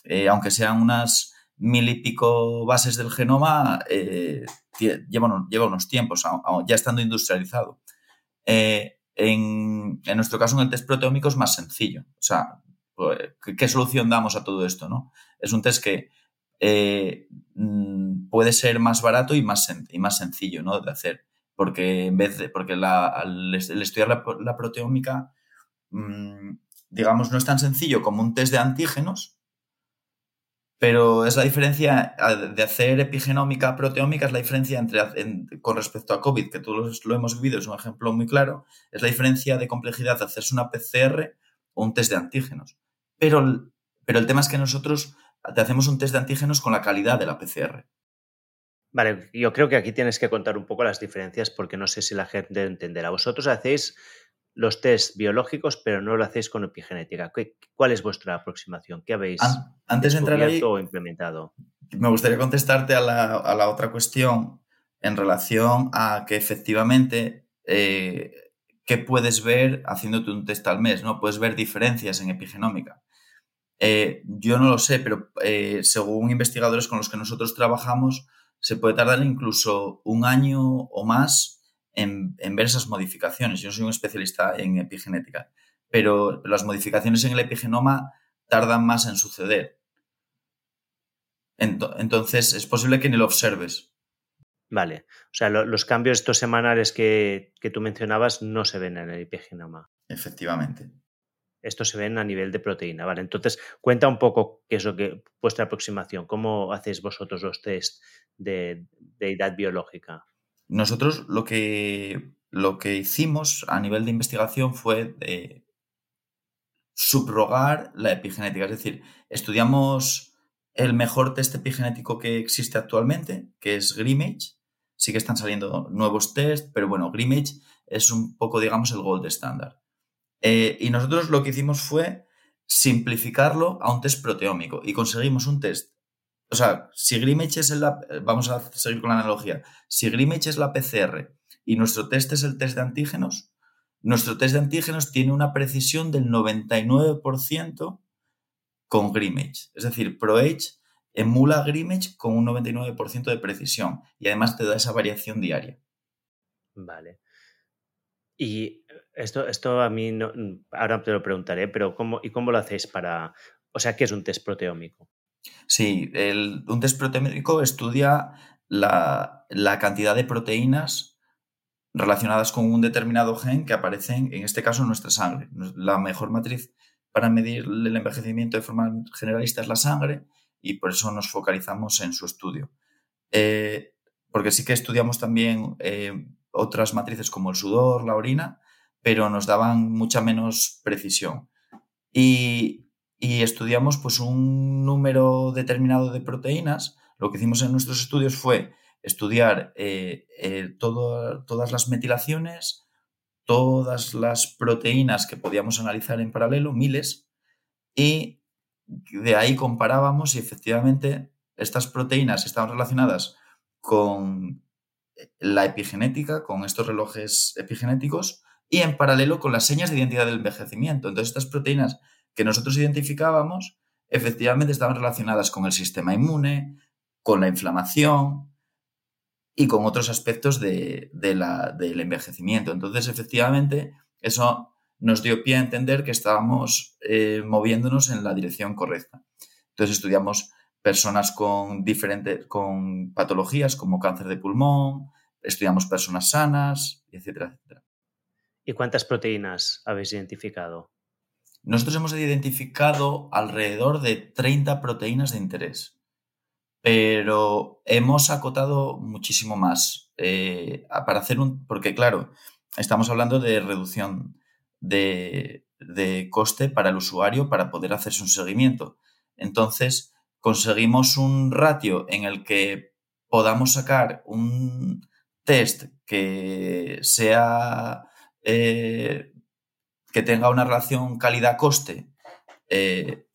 Eh, aunque sean unas mil y pico bases del genoma, lleva, unos tiempos, ya estando industrializado. En, nuestro caso, en el test proteómico es más sencillo. O sea, pues, ¿qué solución damos a todo esto? ¿no? Es un test que eh, mm, puede ser más barato y más, y más sencillo ¿no? de hacer, porque en vez de, porque al, estudiar la, proteómica, mm, digamos, no es tan sencillo como un test de antígenos, pero es la diferencia de hacer epigenómica proteómica, es la diferencia entre, con respecto a COVID, que todos lo hemos vivido, es un ejemplo muy claro, es la diferencia de complejidad de hacerse una PCR o un test de antígenos. Pero, pero el tema es que nosotros te hacemos un test de antígenos con la calidad de la PCR. Vale, yo creo que aquí tienes que contar un poco las diferencias porque no sé si la gente entenderá. Vosotros hacéis los test biológicos, pero no lo hacéis con epigenética. ¿Cuál es vuestra aproximación? ¿Qué habéis Antes de entrar ahí, o implementado? Me gustaría contestarte a la, otra cuestión en relación a que efectivamente eh, qué puedes ver haciéndote un test al mes, ¿no? Puedes ver diferencias en epigenómica. Eh, yo no lo sé, pero eh, según investigadores con los que nosotros trabajamos, se puede tardar incluso un año o más en, ver esas modificaciones. Yo no soy un especialista en epigenética, pero las modificaciones en el epigenoma tardan más en suceder. Entonces, es posible que ni lo observes. Vale. O sea, los cambios estos semanales que, tú mencionabas no se ven en el epigenoma. Efectivamente. Esto se ve a nivel de proteína, ¿vale? Entonces, cuenta un poco qué es lo que vuestra aproximación, cómo hacéis vosotros los test de, edad biológica. Nosotros lo que, lo que hicimos a nivel de investigación fue subrogar la epigenética, es decir, estudiamos el mejor test epigenético que existe actualmente, que es Grimage. Sí que están saliendo nuevos test, pero bueno, Grimage es un poco, digamos, el gold estándar. Eh, y nosotros lo que hicimos fue simplificarlo a un test proteómico y conseguimos un test. O sea, si Grimage es la. Vamos a seguir con la analogía. Si Grimage es la PCR y nuestro test es el test de antígenos, nuestro test de antígenos tiene una precisión del 99% con Grimage. Es decir, ProH emula Grimage con un 99% de precisión y además te da esa variación diaria. Vale. Y esto, esto a mí no, ahora te lo preguntaré, pero ¿cómo, ¿y cómo lo hacéis para, o sea, qué es un test proteómico? Sí, un test proteómico estudia la, la, cantidad de proteínas relacionadas con un determinado gen que aparecen, en este caso, en nuestra sangre. La mejor matriz para medir el envejecimiento de forma generalista es la sangre y por eso nos focalizamos en su estudio. Eh, porque sí que estudiamos también eh, otras matrices como el sudor, la orina, pero nos daban mucha menos precisión. Y, estudiamos pues un número determinado de proteínas. Lo que hicimos en nuestros estudios fue estudiar eh, eh, todas las metilaciones, todas las proteínas que podíamos analizar en paralelo, miles, y de ahí comparábamos y efectivamente estas proteínas estaban relacionadas con la epigenética, con estos relojes epigenéticos, y en paralelo con las señas de identidad del envejecimiento. Entonces, estas proteínas que nosotros identificábamos efectivamente estaban relacionadas con el sistema inmune, con la inflamación y con otros aspectos de, del envejecimiento. Entonces, efectivamente, eso nos dio pie a entender que estábamos eh, moviéndonos en la dirección correcta. Entonces, estudiamos personas con diferentes, con patologías como cáncer de pulmón, estudiamos personas sanas, etcétera, etcétera. ¿Y cuántas proteínas habéis identificado? Nosotros hemos identificado alrededor de 30 proteínas de interés, pero hemos acotado muchísimo más eh, para hacer un, porque claro, estamos hablando de reducción de, de coste para el usuario para poder hacerse un seguimiento. Entonces, conseguimos un ratio en el que podamos sacar un test que sea eh, que tenga una relación calidad-coste eh,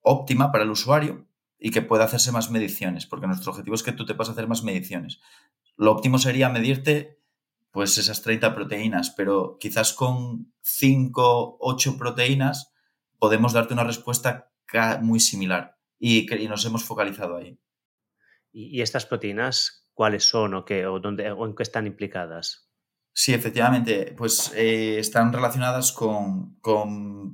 óptima para el usuario y que pueda hacerse más mediciones, porque nuestro objetivo es que tú te puedas hacer más mediciones. Lo óptimo sería medirte pues esas 30 proteínas, pero quizás con 5, 8 proteínas podemos darte una respuesta muy similar y, nos hemos focalizado ahí. ¿Y, estas proteínas cuáles son o, qué, o, dónde, o en qué están implicadas? Sí, efectivamente, pues eh, están relacionadas con,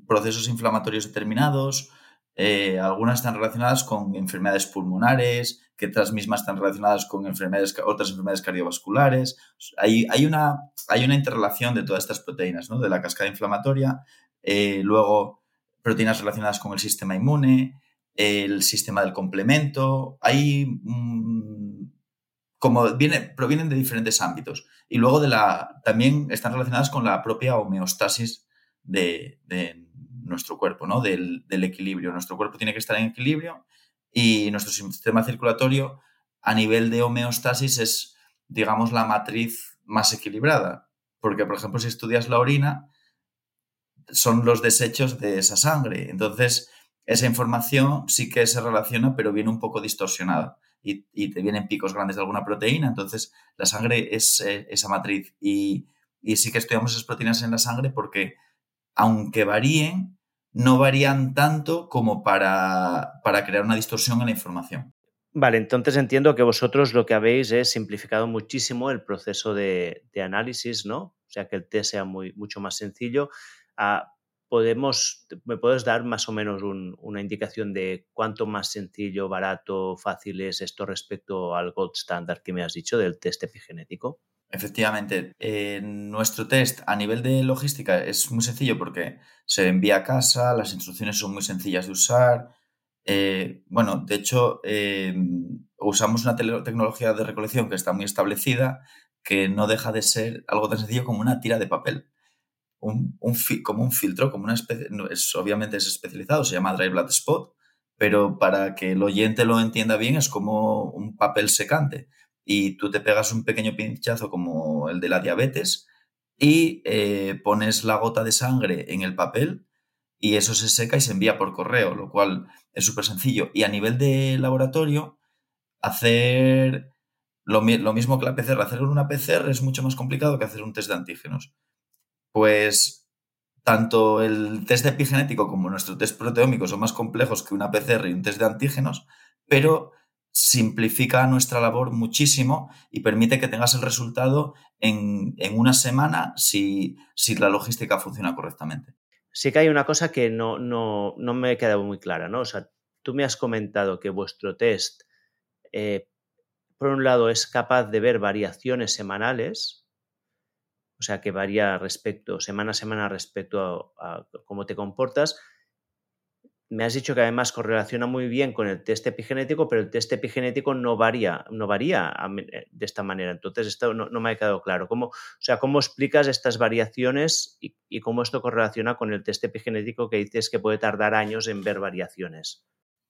procesos inflamatorios determinados, eh, algunas están relacionadas con enfermedades pulmonares, que otras mismas están relacionadas con enfermedades, otras enfermedades cardiovasculares. Hay, hay, una, hay una interrelación de todas estas proteínas, ¿no? de la cascada inflamatoria, eh, luego proteínas relacionadas con el sistema inmune, el sistema del complemento. Hay mm, como viene, provienen de diferentes ámbitos. Y luego de la, también están relacionadas con la propia homeostasis de, nuestro cuerpo, ¿no? Del, del, equilibrio. Nuestro cuerpo tiene que estar en equilibrio y nuestro sistema circulatorio a nivel de homeostasis es, digamos, la matriz más equilibrada. Porque, por ejemplo, si estudias la orina, son los desechos de esa sangre. Entonces, esa información sí que se relaciona, pero viene un poco distorsionada y, te vienen picos grandes de alguna proteína. Entonces, la sangre es eh, esa matriz y, sí que estudiamos esas proteínas en la sangre porque, aunque varíen, no varían tanto como para, crear una distorsión en la información. Vale, entonces entiendo que vosotros lo que habéis es simplificado muchísimo el proceso de, análisis, ¿no? O sea, que el test sea muy, mucho más sencillo. Ah, podemos, ¿me puedes dar más o menos una indicación de cuánto más sencillo, barato, fácil es esto respecto al gold standard que me has dicho del test epigenético? Efectivamente, nuestro test a nivel de logística es muy sencillo porque se envía a casa, las instrucciones son muy sencillas de usar. Eh, bueno, de hecho, eh, usamos una tecnología de recolección que está muy establecida, que no deja de ser algo tan sencillo como una tira de papel. Un, como un filtro, como una especie, es, obviamente es especializado, se llama Dry Blood Spot, pero para que el oyente lo entienda bien es como un papel secante y tú te pegas un pequeño pinchazo como el de la diabetes y eh, pones la gota de sangre en el papel y eso se seca y se envía por correo, lo cual es súper sencillo. Y a nivel de laboratorio, hacer lo, lo, mismo que la PCR, hacer una PCR es mucho más complicado que hacer un test de antígenos. Pues tanto el test epigenético como nuestro test proteómico son más complejos que una PCR y un test de antígenos, pero simplifica nuestra labor muchísimo y permite que tengas el resultado en, una semana si, la logística funciona correctamente. Sí que hay una cosa que no, no, no me muy clara, ¿no? O sea, tú me has comentado que vuestro test, eh, por un lado, es capaz de ver variaciones semanales, o sea, que varía respecto, semana a semana respecto a cómo te comportas, me has dicho que además correlaciona muy bien con el test epigenético, pero el test epigenético no varía, no varía eh, de esta manera. Entonces, esto no, me ha quedado claro. ¿Cómo, o sea, ¿cómo explicas estas variaciones y, cómo esto correlaciona con el test epigenético que dices que puede tardar años en ver variaciones?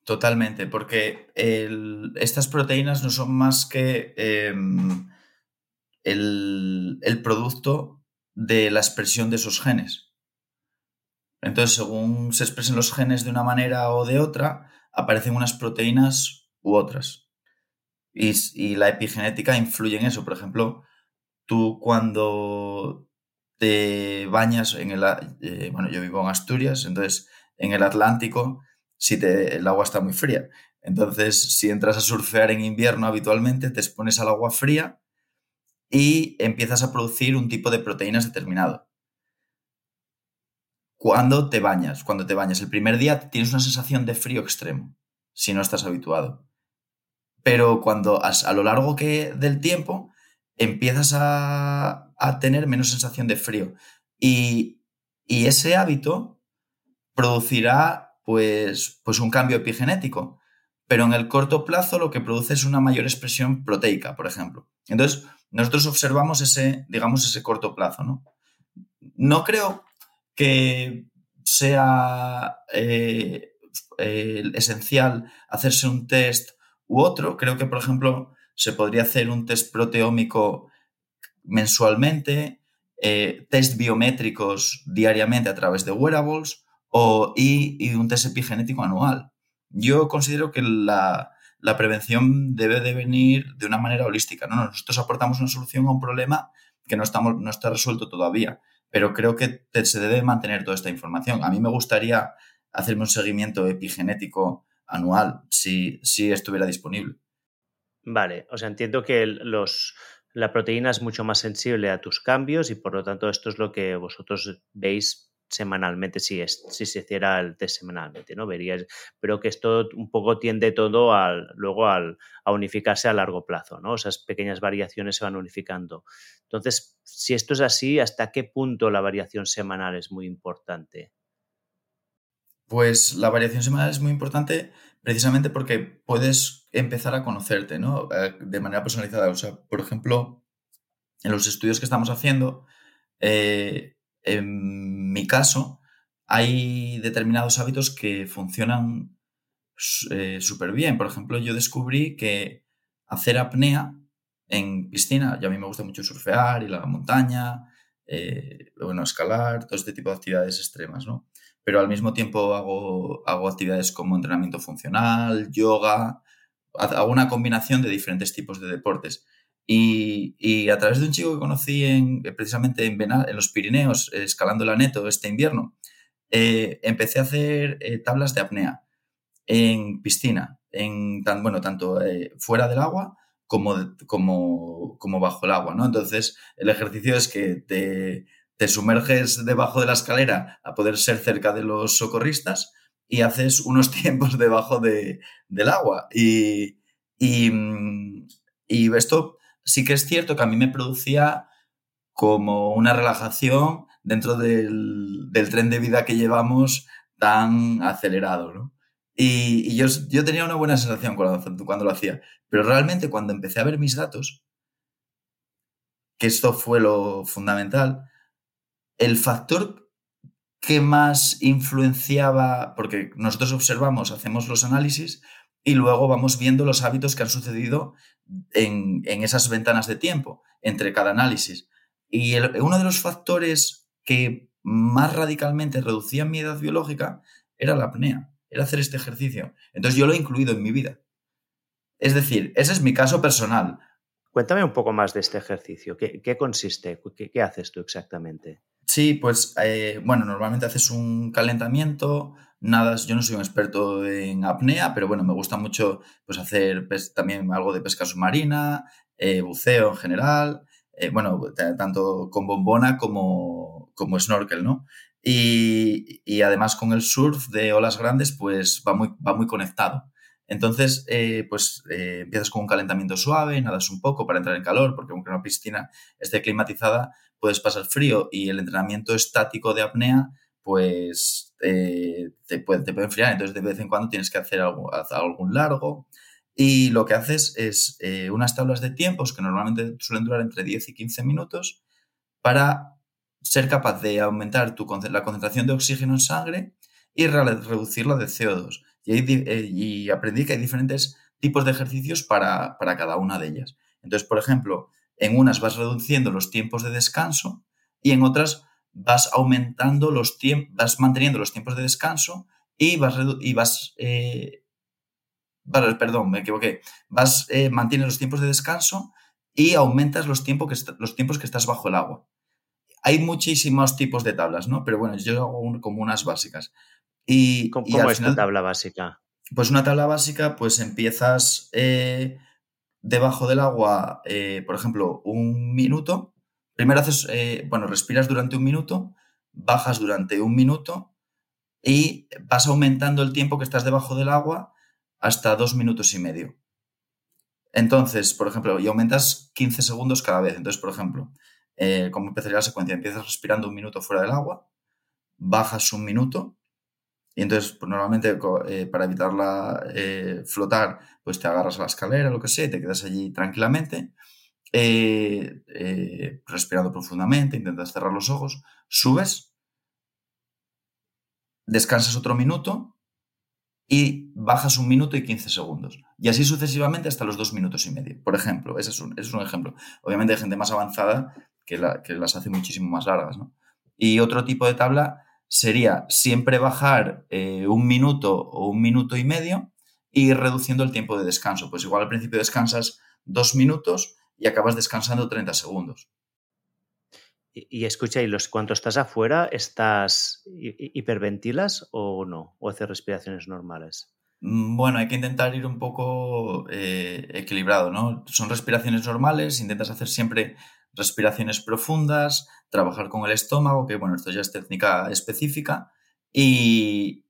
Totalmente, porque estas proteínas no son más que em, el, el producto de la expresión de esos genes. Entonces, según se expresen los genes de una manera o de otra, aparecen unas proteínas u otras. Y, la epigenética influye en eso. Por ejemplo, tú cuando te bañas en el... Eh, bueno, yo vivo en Asturias, entonces en el Atlántico si el agua está muy fría. Entonces, si entras a surfear en invierno habitualmente, te expones al agua fría y empiezas a producir un tipo de proteínas determinado cuando te bañas. Cuando te bañas el primer día tienes una sensación de frío extremo, si no estás habituado. Pero cuando a lo largo que, del tiempo empiezas a, tener menos sensación de frío. Y, ese hábito producirá pues, pues un cambio epigenético. Pero en el corto plazo lo que produce es una mayor expresión proteica, por ejemplo. Entonces, nosotros observamos ese, digamos, ese corto plazo, ¿no? No creo que sea eh, esencial hacerse un test u otro. Creo que, por ejemplo, se podría hacer un test proteómico mensualmente, eh, test biométricos diariamente a través de wearables o, y, un test epigenético anual. Yo considero que la, prevención debe de venir de una manera holística. ¿no? Nosotros aportamos una solución a un problema que no, estamos, no está resuelto todavía pero creo que se debe mantener toda esta información. A mí me gustaría hacerme un seguimiento epigenético anual si, si estuviera disponible. Vale, o sea, entiendo que los, la proteína es mucho más sensible a tus cambios y por lo tanto esto es lo que vosotros veis semanalmente si, es, si se hiciera el test semanalmente, ¿no? Verías, pero que esto un poco tiende todo al, luego al, a unificarse a largo plazo, ¿no? Esas pequeñas variaciones se van unificando. Entonces, si esto es así, ¿hasta qué punto la variación semanal es muy importante? Pues la variación semanal es muy importante precisamente porque puedes empezar a conocerte, ¿no? Eh, de manera personalizada. O sea, por ejemplo, en los estudios que estamos haciendo, eh, en mi caso, hay determinados hábitos que funcionan eh, súper bien. Por ejemplo, yo descubrí que hacer apnea en piscina, ya a mí me gusta mucho surfear, y la montaña, eh, bueno, escalar, todo este tipo de actividades extremas, ¿no? Pero al mismo tiempo hago, hago actividades como entrenamiento funcional, yoga, hago una combinación de diferentes tipos de deportes. Y, a través de un chico que conocí en, precisamente en, los Pirineos, escalando la Neto este invierno, eh, empecé a hacer eh, tablas de apnea en piscina, en tan, bueno, tanto eh, fuera del agua como, como, como, bajo el agua. ¿no? Entonces, el ejercicio es que te, te sumerges debajo de la escalera a poder ser cerca de los socorristas y haces unos tiempos debajo de, del agua. Y, y, y esto sí que es cierto que a mí me producía como una relajación dentro del, tren de vida que llevamos tan acelerado, ¿no? Y, yo, yo, tenía una buena sensación cuando, cuando, lo hacía, pero realmente cuando empecé a ver mis datos, que esto fue lo fundamental, el factor que más influenciaba, porque nosotros observamos, hacemos los análisis y luego vamos viendo los hábitos que han sucedido en, en esas ventanas de tiempo entre cada análisis. Y uno de los factores que más radicalmente reducía mi edad biológica era la apnea, era hacer este ejercicio. Entonces yo lo he incluido en mi vida. Es decir, ese es mi caso personal. Cuéntame un poco más de este ejercicio. ¿Qué, consiste? ¿Qué, haces tú exactamente? Sí, pues eh, bueno, normalmente haces un calentamiento, nada, yo no soy un experto en apnea, pero bueno, me gusta mucho pues hacer también algo de pesca submarina, eh, buceo en general, eh, bueno, tanto con bombona como, como snorkel, ¿no? Y, además con el surf de olas grandes, pues va muy, va muy conectado. Entonces, eh, pues eh, empiezas con un calentamiento suave, nadas un poco para entrar en calor, porque aunque una piscina esté climatizada, puedes pasar frío y el entrenamiento estático de apnea, pues te, puede, te enfriar. Entonces, de vez en cuando tienes que hacer algo, algún largo. Y lo que haces es eh, unas tablas de tiempos que normalmente suelen durar entre 10 y 15 minutos para ser capaz de aumentar tu, la concentración de oxígeno en sangre y reducir la de CO2. Y, eh, y, aprendí que hay diferentes tipos de ejercicios para, para cada una de ellas. Entonces, por ejemplo, en unas vas reduciendo los tiempos de descanso y en otras vas aumentando los tiempos, vas manteniendo los tiempos de descanso y vas, y vas eh, perdón, me equivoqué. Vas, eh, mantienes los tiempos de descanso y aumentas los, tiempos que los tiempos que estás bajo el agua. Hay muchísimos tipos de tablas, ¿no? Pero bueno, yo hago como unas básicas. Y, ¿Cómo, es tu tabla básica? Pues una tabla básica, pues empiezas eh, debajo del agua, eh, por ejemplo, un minuto. Primero haces, bueno, respiras durante un minuto, bajas durante un minuto y vas aumentando el tiempo que estás debajo del agua hasta dos minutos y medio. Entonces, por ejemplo, y aumentas 15 segundos cada vez. Entonces, por ejemplo, eh, ¿cómo empezaría la secuencia? Empiezas respirando un minuto fuera del agua, bajas un minuto, y entonces, pues, normalmente eh, para evitarla eh, flotar, pues te agarras a la escalera, lo que sea, y te quedas allí tranquilamente, respirando profundamente, intentas cerrar los ojos, subes, descansas otro minuto, y bajas un minuto y 15 segundos. Y así sucesivamente hasta los dos minutos y medio. Por ejemplo, ese es un, es un ejemplo. Obviamente hay gente más avanzada que, las hace muchísimo más largas. Y otro tipo de tabla sería siempre bajar eh, un minuto o un minuto y medio y reduciendo el tiempo de descanso. Pues igual al principio descansas dos minutos y acabas descansando 30 segundos. Y, escucha, ¿y los, cuando estás afuera, estás hiperventilas o no? ¿O haces respiraciones normales? Mm, bueno, hay que intentar ir un poco eh, equilibrado, ¿no? Son respiraciones normales, intentas hacer siempre respiraciones profundas, trabajar con el estómago, que bueno, esto ya es técnica específica, y,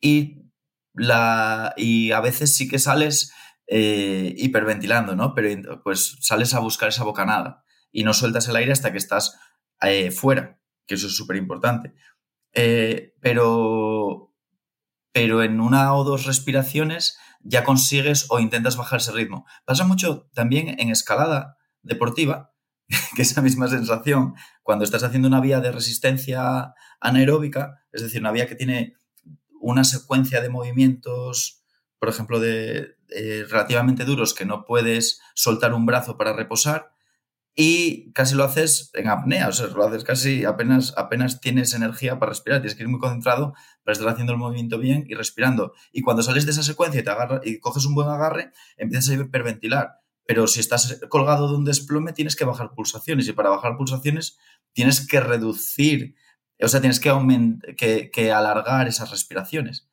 y, la, y a veces sí que sales eh, hiperventilando, ¿no? Pero pues sales a buscar esa bocanada y no sueltas el aire hasta que estás eh, fuera, que eso es súper importante. Eh, pero, pero en una o dos respiraciones ya consigues o intentas bajar ese ritmo. Pasa mucho también en escalada deportiva, que esa misma sensación cuando estás haciendo una vía de resistencia anaeróbica, es decir, una vía que tiene una secuencia de movimientos, por ejemplo, de, eh, relativamente duros que no puedes soltar un brazo para reposar, y casi lo haces en apnea, o sea, lo haces casi apenas, apenas tienes energía para respirar, tienes que ir muy concentrado para estar haciendo el movimiento bien y respirando. Y cuando sales de esa secuencia y te agarra, y coges un buen agarre, empiezas a hiperventilar. Pero si estás colgado de un desplome, tienes que bajar pulsaciones. Y para bajar pulsaciones, tienes que reducir, o sea, tienes que, que, alargar esas respiraciones.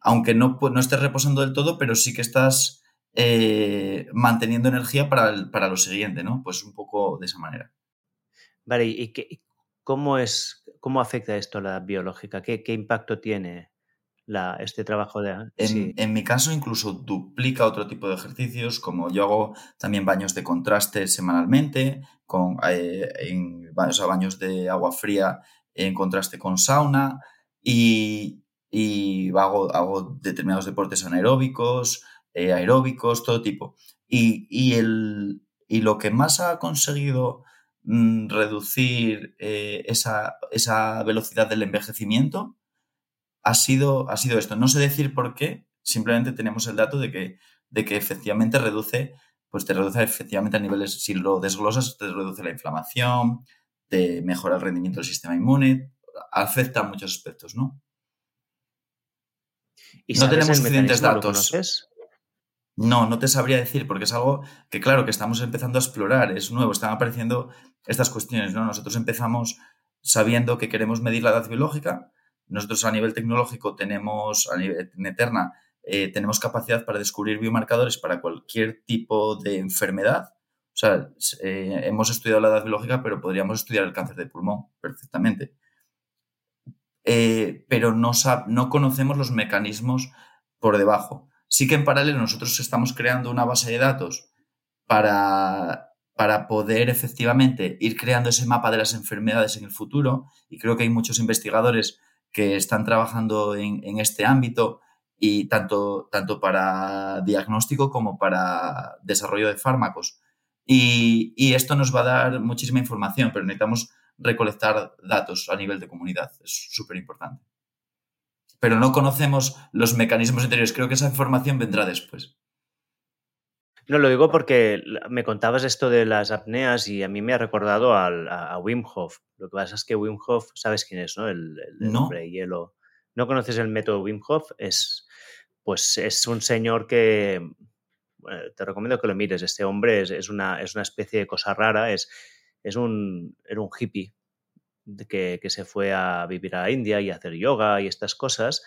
Aunque no, no estés reposando del todo, pero sí que estás eh, manteniendo energía para, para, lo siguiente, ¿no? Pues un poco de esa manera. Vale, ¿y qué, cómo, es, cómo afecta esto a la biológica? ¿Qué, impacto tiene la, este trabajo de... En, mi caso incluso duplica otro tipo de ejercicios, como yo hago también baños de contraste semanalmente, con eh, en, baños de agua fría en contraste con sauna y, hago, hago, determinados deportes anaeróbicos, eh, aeróbicos, todo tipo. Y, el, y lo que más ha conseguido mm, reducir eh, esa, esa velocidad del envejecimiento ha sido, ha sido esto. No sé decir por qué, simplemente tenemos el dato de que, de que efectivamente reduce, pues te reduce efectivamente a niveles, si lo desglosas, te reduce la inflamación, te mejora el rendimiento del sistema inmune, afecta a muchos aspectos, ¿no? ¿Y no tenemos suficientes datos. No, no te sabría decir, porque es algo que, claro, que estamos empezando a explorar, es nuevo, están apareciendo estas cuestiones, ¿no? Nosotros empezamos sabiendo que queremos medir la edad biológica, nosotros a nivel tecnológico tenemos, a nivel, en Eterna, eh, tenemos capacidad para descubrir biomarcadores para cualquier tipo de enfermedad. O sea, eh, hemos estudiado la edad biológica, pero podríamos estudiar el cáncer de pulmón perfectamente. Eh, pero no, no conocemos los mecanismos por debajo. Sí que en paralelo nosotros estamos creando una base de datos para, para poder efectivamente ir creando ese mapa de las enfermedades en el futuro y creo que hay muchos investigadores que están trabajando en, este ámbito y tanto, tanto para diagnóstico como para desarrollo de fármacos. Y, esto nos va a dar muchísima información, pero necesitamos recolectar datos a nivel de comunidad. Es súper importante. Pero no conocemos los mecanismos interiores. Creo que esa información vendrá después. No, lo digo porque me contabas esto de las apneas y a mí me ha recordado a, Wim Hof. Lo que pasa es que Wim Hof, ¿sabes quién es, no? El, hombre de hielo. ¿No conoces el método Wim Hof? Es, pues es un señor que... te recomiendo que lo mires. Este hombre es, una, es una especie de cosa rara. Es, es un, era un hippie que, que se fue a vivir a India y a hacer yoga y estas cosas.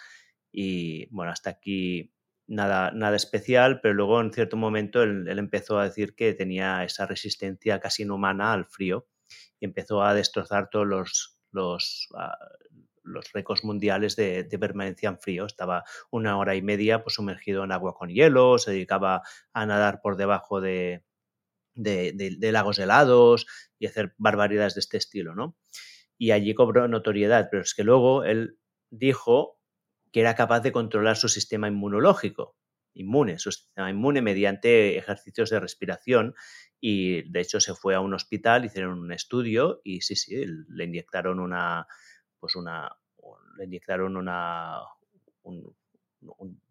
Y bueno, hasta aquí nada, nada especial, pero luego en cierto momento él, empezó a decir que tenía esa resistencia casi inhumana al frío y empezó a destrozar todos los, los, ah, los récords mundiales de, permanencia en frío. Estaba una hora y media pues, sumergido en agua con hielo, se dedicaba a nadar por debajo de, de, lagos helados y hacer barbaridades de este estilo, ¿no? Y allí cobró notoriedad, pero es que luego él dijo que era capaz de controlar su sistema inmunológico, inmune, su sistema inmune mediante ejercicios de respiración y de hecho se fue a un hospital, hicieron un estudio y sí, sí, le inyectaron una, pues una, le inyectaron una,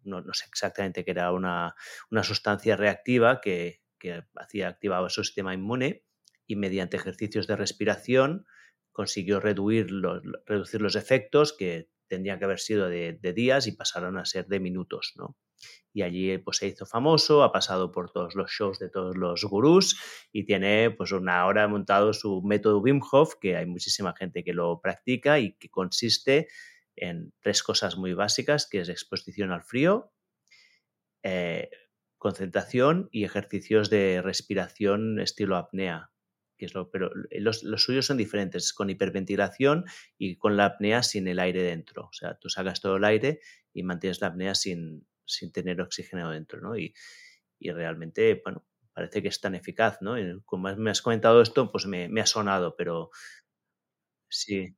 no, sé exactamente qué era, una, una sustancia reactiva que, que hacía, activaba su sistema inmune y mediante ejercicios de respiración consiguió reducir los, reducir los efectos que tendrían que haber sido de, días y pasaron a ser de minutos, ¿no? Y allí pues se hizo famoso, ha pasado por todos los shows de todos los gurús y tiene pues una hora montado su método Wim Hof, que hay muchísima gente que lo practica y que consiste en tres cosas muy básicas, que es exposición al frío, eh, concentración y ejercicios de respiración estilo apnea, pero los, suyos son diferentes, con hiperventilación y con la apnea sin el aire dentro. O sea, tú sacas todo el aire y mantienes la apnea sin, sin tener oxígeno dentro, ¿no? Y, realmente, bueno, parece que es tan eficaz, ¿no? como me has comentado esto, pues me, ha sonado, pero sí.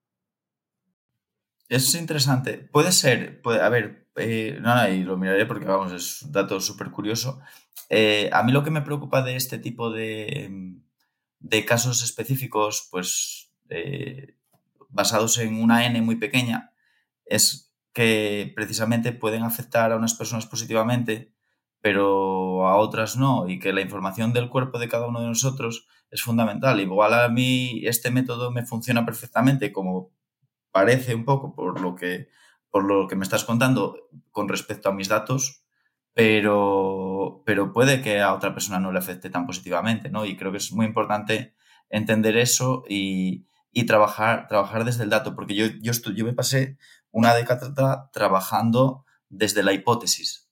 Es interesante. Puede ser, puede, a ver, eh, no, y lo miraré porque, vamos, es un dato súper curioso. Eh, a mí lo que me preocupa de este tipo de, de casos específicos, pues eh, basados en una N muy pequeña, es que precisamente pueden afectar a unas personas positivamente, pero a otras no, y que la información del cuerpo de cada uno de nosotros es fundamental. Igual a mí este método me funciona perfectamente, como parece un poco por lo que, por lo que me estás contando con respecto a mis datos, pero, pero puede que a otra persona no le afecte tan positivamente, ¿no? Y creo que es muy importante entender eso y, y trabajar, trabajar desde el dato, porque yo, yo, yo me pasé una década trabajando desde la hipótesis,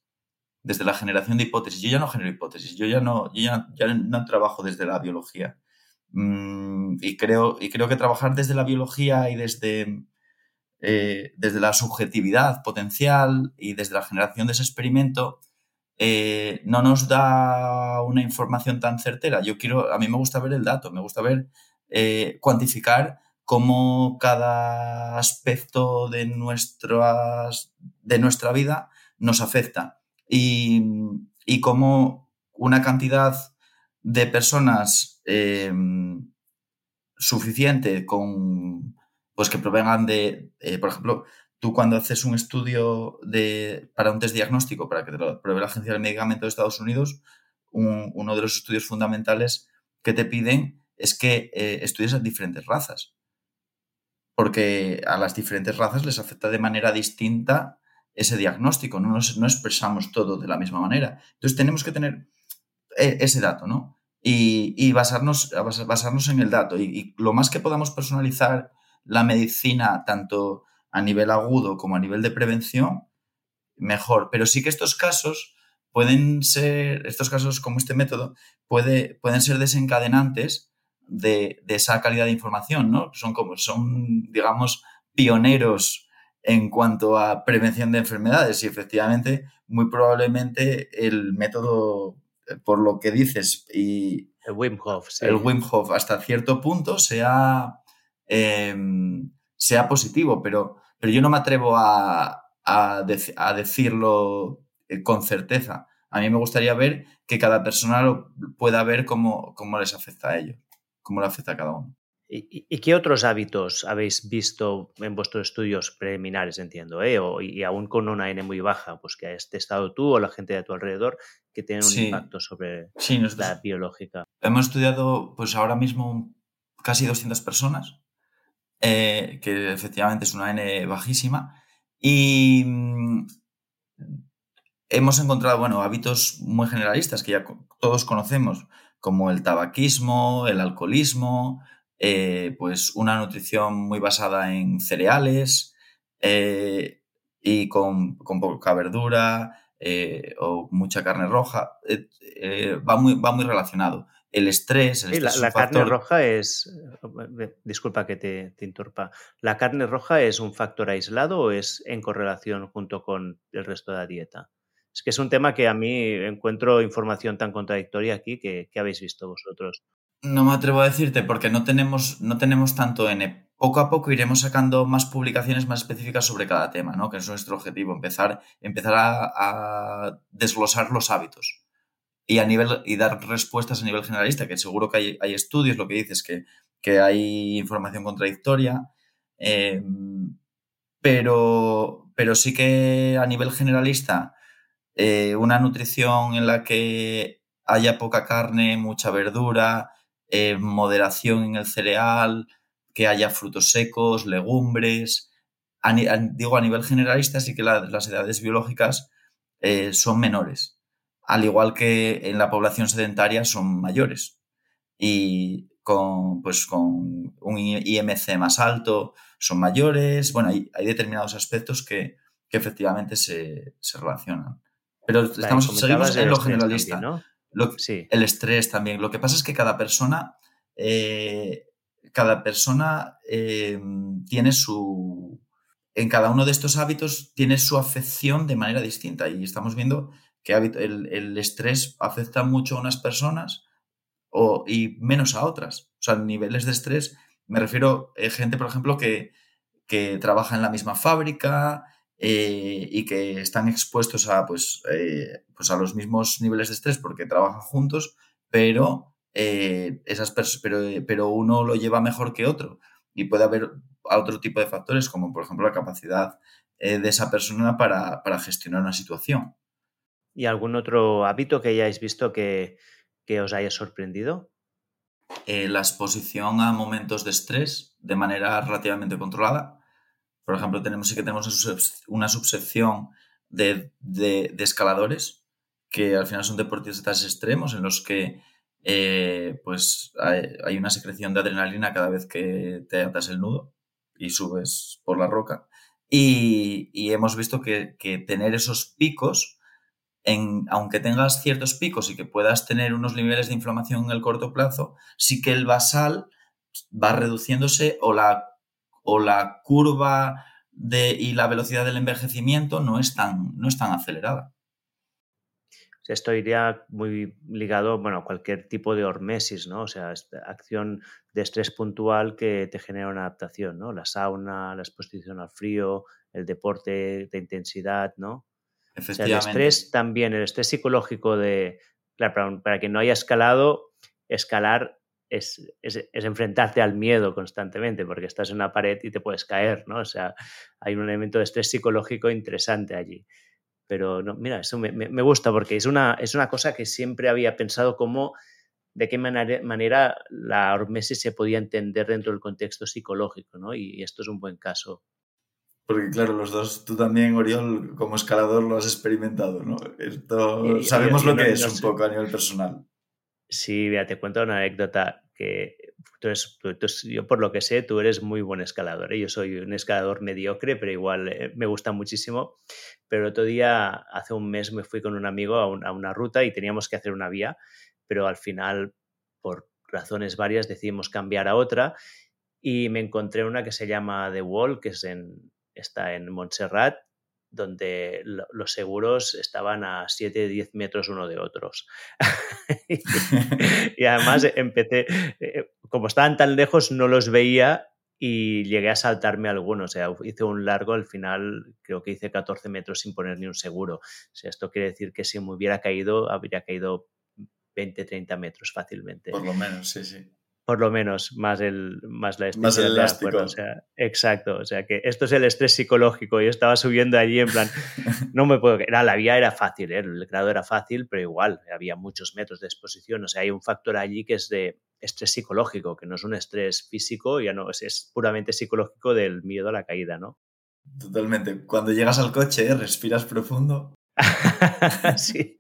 desde la generación de hipótesis. Yo ya no genero hipótesis, yo ya no, yo ya, ya no trabajo desde la biología. Mm, y, creo, y creo que trabajar desde la biología y desde eh, desde la subjetividad potencial y desde la generación de ese experimento, eh, no nos da una información tan certera. Yo quiero, a mí me gusta ver el dato, me gusta ver, eh, cuantificar cómo cada aspecto de, nuestras, de nuestra vida nos afecta y, y cómo una cantidad de personas suficiente con pues que provengan de, eh, por ejemplo, tú cuando haces un estudio de, para un test diagnóstico, para que te lo pruebe la Agencia del Medicamento de Estados Unidos, uno de los estudios fundamentales que te piden es que eh, estudies a diferentes razas. Porque a las diferentes razas les afecta de manera distinta ese diagnóstico, no, no expresamos todo de la misma manera. Entonces tenemos que tener ese dato, ¿no? Y, basarnos, basarnos en el dato. y, lo más que podamos personalizar la medicina tanto a nivel agudo como a nivel de prevención, mejor. Pero sí que estos casos pueden ser, estos casos como este método, puede, pueden ser desencadenantes de, esa calidad de información, ¿no? Son como, son, digamos, pioneros en cuanto a prevención de enfermedades y efectivamente, muy probablemente el método, por lo que dices, y el Wim Hof, el Wim Hof hasta cierto punto sea Em, sea positivo, pero, pero yo no me atrevo a, decirlo eh, con certeza. A mí me gustaría ver que cada persona lo pueda ver cómo, cómo les afecta a ellos, cómo le afecta a cada uno. ¿Y, qué otros hábitos habéis visto en vuestros estudios preliminares, entiendo, eh? y aún con una N muy baja, pues que has testado tú o la gente de tu alrededor, que tienen un impacto sobre la biológica? Hemos estudiado, pues ahora mismo, casi 200 personas eh, que efectivamente es una N bajísima. Y mm, hemos encontrado, bueno, hábitos muy generalistas que ya todos conocemos, como el tabaquismo, el alcoholismo, eh, pues una nutrición muy basada en cereales eh, y con, con, poca verdura o mucha carne roja. va, muy, va muy relacionado el estrés. El la, carne roja es, eh, disculpa que te, te, interrumpa, ¿la carne roja es un factor aislado o es en correlación junto con el resto de la dieta? Es que es un tema que a mí encuentro información tan contradictoria aquí que, habéis visto vosotros. No me atrevo a decirte porque no tenemos, no tenemos tanto N. Poco a poco iremos sacando más publicaciones más específicas sobre cada tema, ¿no? que es nuestro objetivo, empezar, empezar a desglosar los hábitos y a nivel y dar respuestas a nivel generalista, que seguro que hay, hay estudios, lo que dices, que, que hay información contradictoria, eh, pero, pero sí que a nivel generalista, eh, una nutrición en la que haya poca carne, mucha verdura, eh, moderación en el cereal, que haya frutos secos, legumbres. digo, a nivel generalista sí que las edades biológicas son menores al igual que en la población sedentaria son mayores y con, pues, con un IMC más alto son mayores. Bueno, hay, determinados aspectos que, efectivamente se, relacionan. Pero estamos, seguimos en lo generalista. El estrés también. Lo que pasa es que cada persona, eh, cada persona eh, tiene su... En cada uno de estos hábitos tiene su afección de manera distinta y estamos viendo que el, estrés afecta mucho a unas personas o, y menos a otras. O sea, niveles de estrés, me refiero a eh, gente, por ejemplo, que, trabaja en la misma fábrica eh, y que están expuestos a, pues, eh, pues a los mismos niveles de estrés porque trabajan juntos, pero, esas pero, pero uno lo lleva mejor que otro. Y puede haber otro tipo de factores, como por ejemplo la capacidad de esa persona para, para gestionar una situación. ¿Y algún otro hábito que hayáis visto que, os haya sorprendido? Eh, la exposición a momentos de estrés de manera relativamente controlada. Por ejemplo, tenemos, sí que tenemos una subsección de, escaladores, que al final son deportistas extremos en los que eh, pues hay, una secreción de adrenalina cada vez que te atas el nudo y subes por la roca. Y, hemos visto que, que, tener esos picos aunque tengas ciertos picos y que puedas tener unos niveles de inflamación en el corto plazo, sí que el basal va reduciéndose o la, o la curva de, y la velocidad del envejecimiento no es tan, no es tan acelerada. Esto iría muy ligado bueno, a cualquier tipo de hormesis, ¿no? O sea, acción de estrés puntual que te genera una adaptación, ¿no? La sauna, la exposición al frío, el deporte de intensidad, ¿no? O sea, el estrés también, el estrés psicológico de, claro, para, quien no haya escalado, escalar es, es, enfrentarte al miedo constantemente, porque estás en una pared y te puedes caer, ¿no? O sea, hay un elemento de estrés psicológico interesante allí. Pero no, mira, eso me, me, gusta porque es una, es una cosa que siempre había pensado como de qué manera, manera la hormesis se podía entender dentro del contexto psicológico, ¿no? Y, esto es un buen caso. Porque claro, los dos, tú también, Oriol, como escalador lo has experimentado, ¿no? Esto, sabemos lo que es un poco a nivel personal. Sí, te cuento una anécdota que yo por lo que sé, tú eres muy buen escalador. ¿eh? Yo soy un escalador mediocre, pero igual eh, me gusta muchísimo. Pero otro día, hace un mes, me fui con un amigo a, una ruta y teníamos que hacer una vía, pero al final, por razones varias, decidimos cambiar a otra y me encontré una que se llama The Wall, que es en, está en Montserrat donde los seguros estaban a 7, 10 metros uno de otros. y además empecé, eh, como estaban tan lejos, no los veía y llegué a saltarme algunos. O sea, hice un largo, al final creo que hice 14 metros sin poner ni un seguro. O sea, esto quiere decir que si me hubiera caído, habría caído 20, 30 metros fácilmente. Por lo menos, sí, sí por lo menos, más, el, más la más el elástico. O sea, exacto, o sea que esto es el estrés psicológico. Yo estaba subiendo allí en plan, no me puedo... Era, la vía era fácil, ¿eh? el grado era fácil, pero igual, había muchos metros de exposición. O sea, hay un factor allí que es de estrés psicológico, que no es un estrés físico, ya no, es, es puramente psicológico del miedo a la caída, ¿no? Totalmente. Cuando llegas al coche, respiras profundo sí.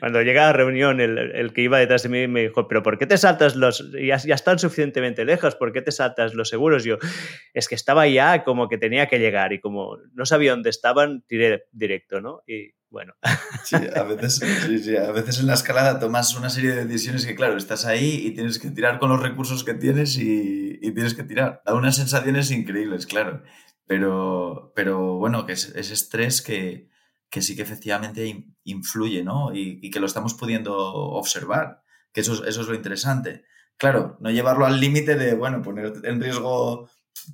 Cuando llega a la reunión, el, que iba detrás de mí me dijo, pero ¿por qué te saltas los... Ya, ya, están suficientemente lejos, ¿por qué te saltas los seguros? Yo, es que estaba ya como que tenía que llegar y como no sabía dónde estaban, tiré directo, ¿no? Y bueno. A veces, a veces en la escalada tomas una serie de decisiones que, claro, estás ahí y tienes que tirar con los recursos que tienes y, tienes que tirar. Da unas sensaciones increíbles, claro. Pero, pero bueno, que es, es estrés que que sí que efectivamente influye, ¿no? Y, que lo estamos pudiendo observar, que eso, eso es lo interesante. Claro, no llevarlo al límite de, bueno, poner en riesgo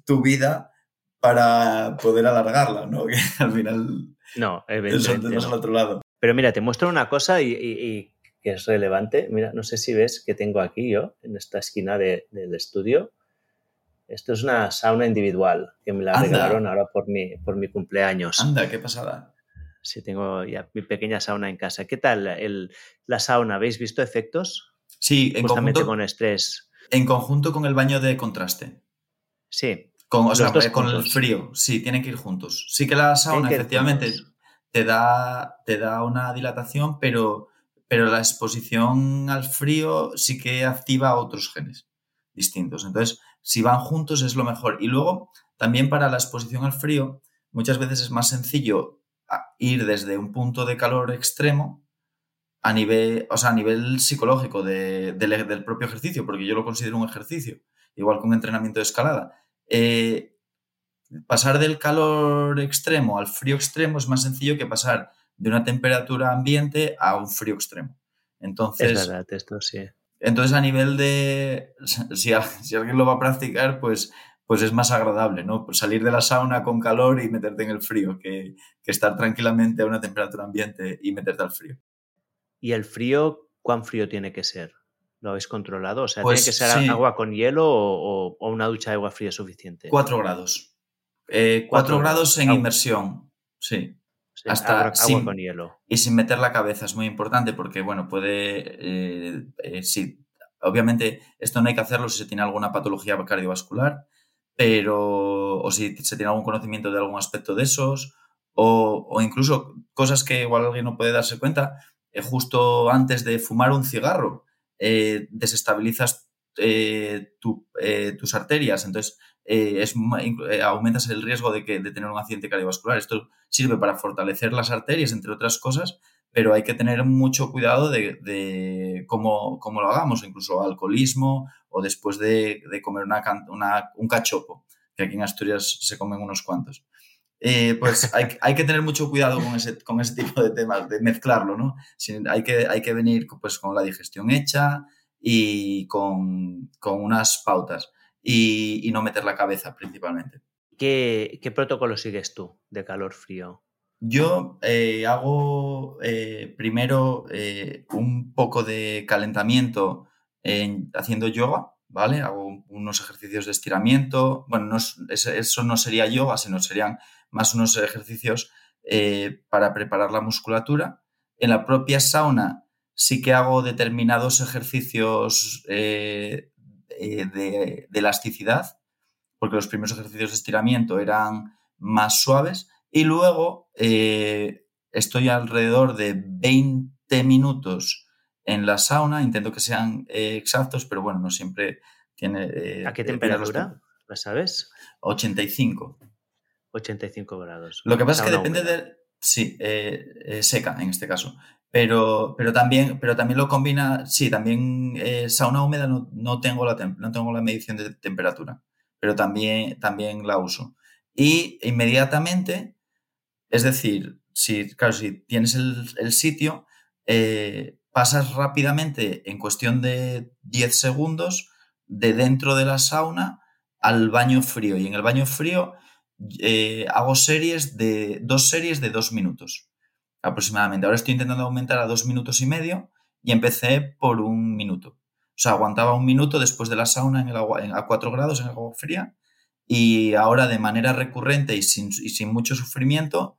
tu vida para poder alargarla, ¿no? Que al final... No, evidentemente no. al otro lado. Pero mira, te muestro una cosa y, que es relevante. Mira, no sé si ves que tengo aquí yo, en esta esquina del estudio. Esto es una sauna individual que me la regalaron ahora por mi, por mi cumpleaños. Anda, qué pasada. Sí, tengo ya mi pequeña sauna en casa. ¿Qué tal el, la sauna? ¿Habéis visto efectos? Sí, en Justamente con estrés. En conjunto con el baño de contraste. Sí. Con, o sea, con el frío, sí, tienen que ir juntos. Sí que la sauna efectivamente te da, te da una dilatación, pero, pero la exposición al frío sí que activa otros genes distintos. Entonces, si van juntos es lo mejor. Y luego, también para la exposición al frío, muchas veces es más sencillo ir desde un punto de calor extremo a nivel, o sea, a nivel psicológico del propio ejercicio, porque yo lo considero un ejercicio, igual que un entrenamiento de escalada. Eh, pasar del calor extremo al frío extremo es más sencillo que pasar de una temperatura ambiente a un frío extremo. Entonces, es verdad, esto sí. Entonces, a nivel de, si, si alguien lo va a practicar, pues pues es más agradable, ¿no? Pues salir de la sauna con calor y meterte en el frío, que, estar tranquilamente a una temperatura ambiente y meterte al frío. ¿Y el frío, cuán frío tiene que ser? ¿Lo habéis controlado? O sea, ¿tiene pues que ser agua con hielo o, una ducha de agua fría suficiente? Cuatro grados. Eh, cuatro, grados en inmersión, sí. Hasta agua, con hielo. Y sin meter la cabeza es muy importante porque, bueno, puede. Eh, eh, sí, obviamente, esto no hay que hacerlo si se tiene alguna patología cardiovascular pero o si se tiene algún conocimiento de algún aspecto de esos, o, incluso cosas que igual alguien no puede darse cuenta, eh, justo antes de fumar un cigarro, eh, desestabilizas eh, tus arterias, entonces es, aumentas el riesgo de, que, de tener un accidente cardiovascular. Esto sirve para fortalecer las arterias, entre otras cosas, pero hay que tener mucho cuidado de, cómo, cómo, lo hagamos, incluso alcoholismo o después de, comer una, un cachopo, que aquí en Asturias se comen unos cuantos. Eh, pues hay, hay, que tener mucho cuidado con ese, con ese tipo de temas, de mezclarlo, ¿no? hay, que, hay que venir pues, con la digestión hecha y con, con unas pautas y, y, no meter la cabeza principalmente. ¿Qué, ¿Qué, protocolo sigues tú de calor-frío? Yo eh, hago eh, primero un poco de calentamiento en, haciendo yoga, ¿vale? Hago unos ejercicios de estiramiento. Bueno, no, eso no sería yoga, sino serían más unos ejercicios para preparar la musculatura. En la propia sauna sí que hago determinados ejercicios de, de elasticidad, porque los primeros ejercicios de estiramiento eran más suaves y luego eh, estoy alrededor de 20 minutos en la sauna, intento que sean eh, exactos, pero bueno, no siempre tiene... Eh, ¿A qué temperatura? ¿La sabes? 85. 85 grados. Lo que pasa es que depende de... Sí, seca en este caso. Pero, pero, también, pero también lo combina, sí, también sauna húmeda no, no, tengo la no tengo la medición de temperatura, pero también, también la uso. Y inmediatamente es decir, si, claro, si tienes el, sitio, eh, pasas rápidamente, en cuestión de 10 segundos, de dentro de la sauna al baño frío. Y en el baño frío eh, hago series de dos series de dos minutos aproximadamente. Ahora estoy intentando aumentar a dos minutos y medio y empecé por un minuto. O sea, aguantaba un minuto después de la sauna en el agua, a 4 grados en el agua fría y ahora de manera recurrente y sin, y sin mucho sufrimiento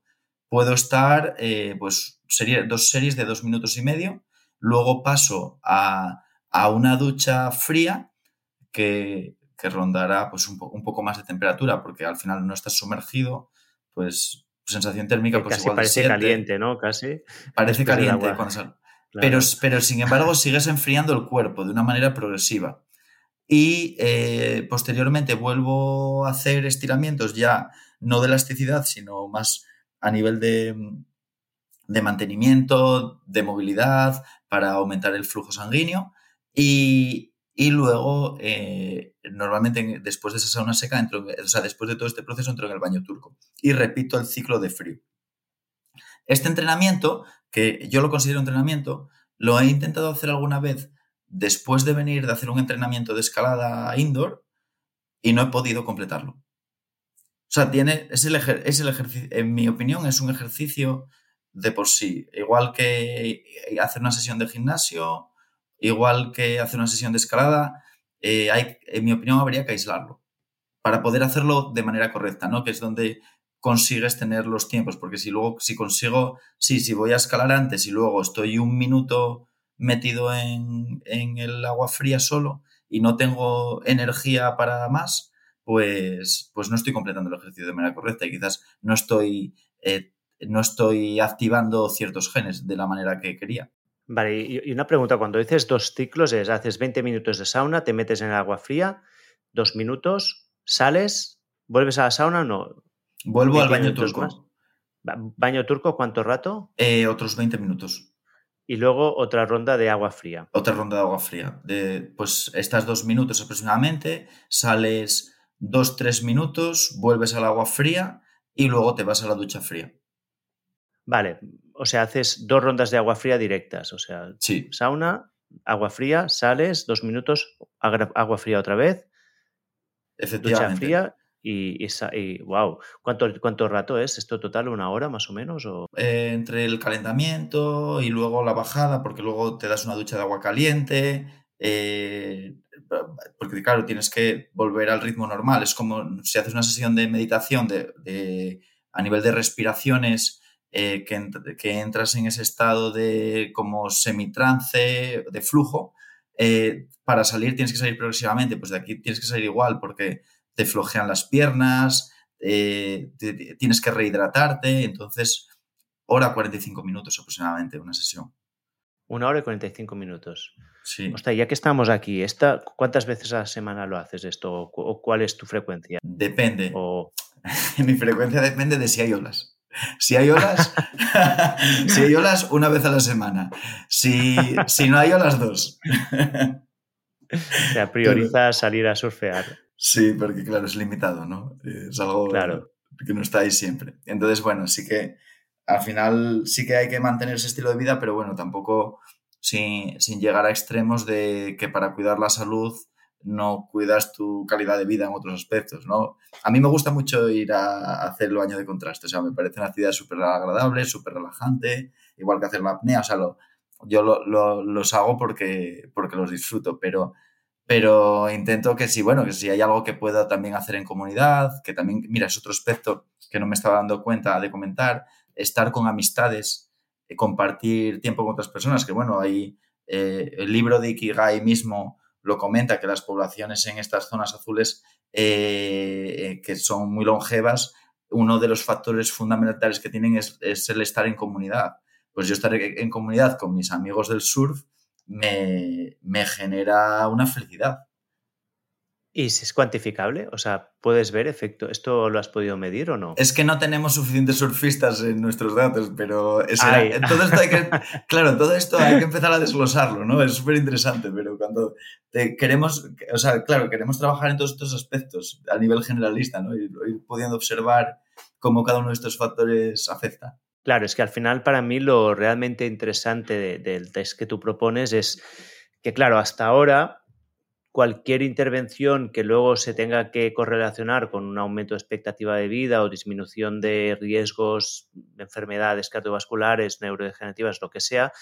puedo estar, eh, pues, dos series de dos minutos y medio. Luego paso a, una ducha fría que, rondará pues, un, poco más de temperatura, porque al final no estás sumergido, pues sensación térmica pues Casi parece caliente, ¿no? Casi. Parece caliente cuando Pero, pero sin embargo sigues enfriando el cuerpo de una manera progresiva. Y eh, posteriormente vuelvo a hacer estiramientos ya no de elasticidad, sino más a nivel de, mantenimiento, de movilidad, para aumentar el flujo sanguíneo. Y, luego, eh, normalmente después de esa sauna seca, entro, o sea, después de todo este proceso, entro en el baño turco y repito el ciclo de frío. Este entrenamiento, que yo lo considero entrenamiento, lo he intentado hacer alguna vez después de venir de hacer un entrenamiento de escalada indoor y no he podido completarlo. O sea, tiene, es el, es el ejercicio, en mi opinión, es un ejercicio de por sí. Igual que hacer una sesión de gimnasio, igual que hacer una sesión de escalada, eh, hay, en mi opinión habría que aislarlo para poder hacerlo de manera correcta, ¿no? Que es donde consigues tener los tiempos, porque si luego, si consigo, sí, si voy a escalar antes y luego estoy un minuto metido en, en el agua fría solo y no tengo energía para más, pues, pues no estoy completando el ejercicio de manera correcta y quizás no estoy, eh, no estoy activando ciertos genes de la manera que quería. Vale, y una pregunta, cuando dices dos ciclos es, haces 20 minutos de sauna, te metes en el agua fría, dos minutos, sales, vuelves a la sauna o no? Vuelvo al baño turco. ¿Baño turco cuánto rato? Eh, otros 20 minutos. Y luego otra ronda de agua fría. Otra ronda de agua fría. De, pues estás dos minutos aproximadamente, sales dos, tres minutos, vuelves al agua fría y luego te vas a la ducha fría. Vale, o sea, haces dos rondas de agua fría directas, o sea, sauna, agua fría, sales, dos minutos, agua fría otra vez, ducha fría y, y, wow, ¿Cuánto, ¿cuánto rato es esto total? ¿Una hora más o menos? O... Eh, entre el calentamiento y luego la bajada, porque luego te das una ducha de agua caliente, eh, porque claro, tienes que volver al ritmo normal. Es como si haces una sesión de meditación de, a nivel de respiraciones, eh, que, entras en ese estado de como semitrance, de flujo. Eh, para salir tienes que salir progresivamente, pues de aquí tienes que salir igual porque te flojean las piernas, eh, tienes que rehidratarte, entonces hora 45 minutos aproximadamente una sesión. Una hora y 45 minutos. Sí. Hostia, ya que estamos aquí, esta, ¿cuántas veces a la semana lo haces esto? ¿O cuál es tu frecuencia? Depende. O... Mi frecuencia depende de si hay olas. Si hay olas, si hay olas, una vez a la semana. Si, si no hay olas, dos. O sea, prioriza salir a surfear. Sí, porque claro, es limitado, ¿no? Es algo que no está ahí siempre. Entonces, bueno, sí que al final sí que hay que mantener ese estilo de vida, pero bueno, tampoco sin, sin llegar a extremos de que para cuidar la salud no cuidas tu calidad de vida en otros aspectos, ¿no? A mí me gusta mucho ir a hacer el baño de contraste, o sea, me parece una actividad súper agradable, súper relajante, igual que hacer la apnea, o sea, yo los hago porque, porque los disfruto, pero, pero intento que si, bueno, que si hay algo que pueda también hacer en comunidad, que también, mira, es otro aspecto que no me estaba dando cuenta de comentar, estar con amistades, eh, compartir tiempo con otras personas, que bueno, hay eh, el libro de Ikigai mismo lo comenta, que las poblaciones en estas zonas azules, eh, que son muy longevas, uno de los factores fundamentales que tienen es, el estar en comunidad. Pues yo estar en comunidad con mis amigos del surf me, me genera una felicidad. ¿Y si es cuantificable? O sea, ¿puedes ver efecto? ¿Esto lo has podido medir o no? Es que no tenemos suficientes surfistas en nuestros datos, pero es todo esto hay que, claro, todo esto hay que empezar a desglosarlo, ¿no? Es súper interesante, pero cuando queremos, o sea, claro, queremos trabajar en todos estos aspectos a nivel generalista, ¿no? Ir, ir pudiendo observar cómo cada uno de estos factores afecta. Claro, es que al final para mí lo realmente interesante del test que tú propones es que, claro, hasta ahora cualquier intervención que luego se tenga que correlacionar con un aumento de expectativa de vida o disminución de riesgos de enfermedades cardiovasculares, neurodegenerativas, lo que sea,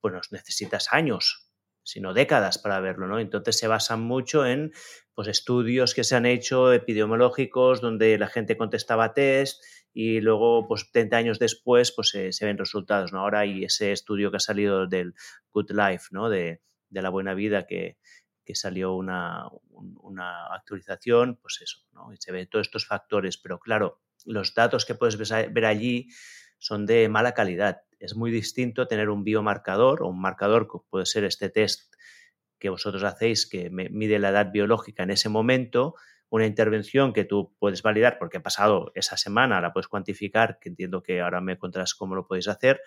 pues necesitas años, sino décadas para verlo, ¿no? Entonces se basan mucho en pues, estudios que se han hecho epidemiológicos donde la gente contestaba test y luego, pues 30 años después, pues se, ven resultados, ¿no? Ahora hay ese estudio que ha salido del Good Life, ¿no? De, de la buena vida que, que salió una, una, actualización, pues eso, ¿no? Y se ve todos estos factores, pero claro, los datos que puedes ver allí son de mala calidad. Es muy distinto tener un biomarcador o un marcador que puede ser este test que vosotros hacéis que mide la edad biológica en ese momento, una intervención que tú puedes validar porque ha pasado esa semana, la puedes cuantificar, que entiendo que ahora me contarás cómo lo podéis hacer,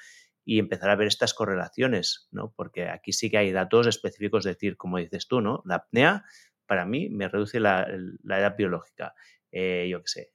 y empezar a ver estas correlaciones, ¿no? Porque aquí sí que hay datos específicos, decir, como dices tú, ¿no? La apnea, para mí, me reduce la, edad biológica. Eh, yo qué sé,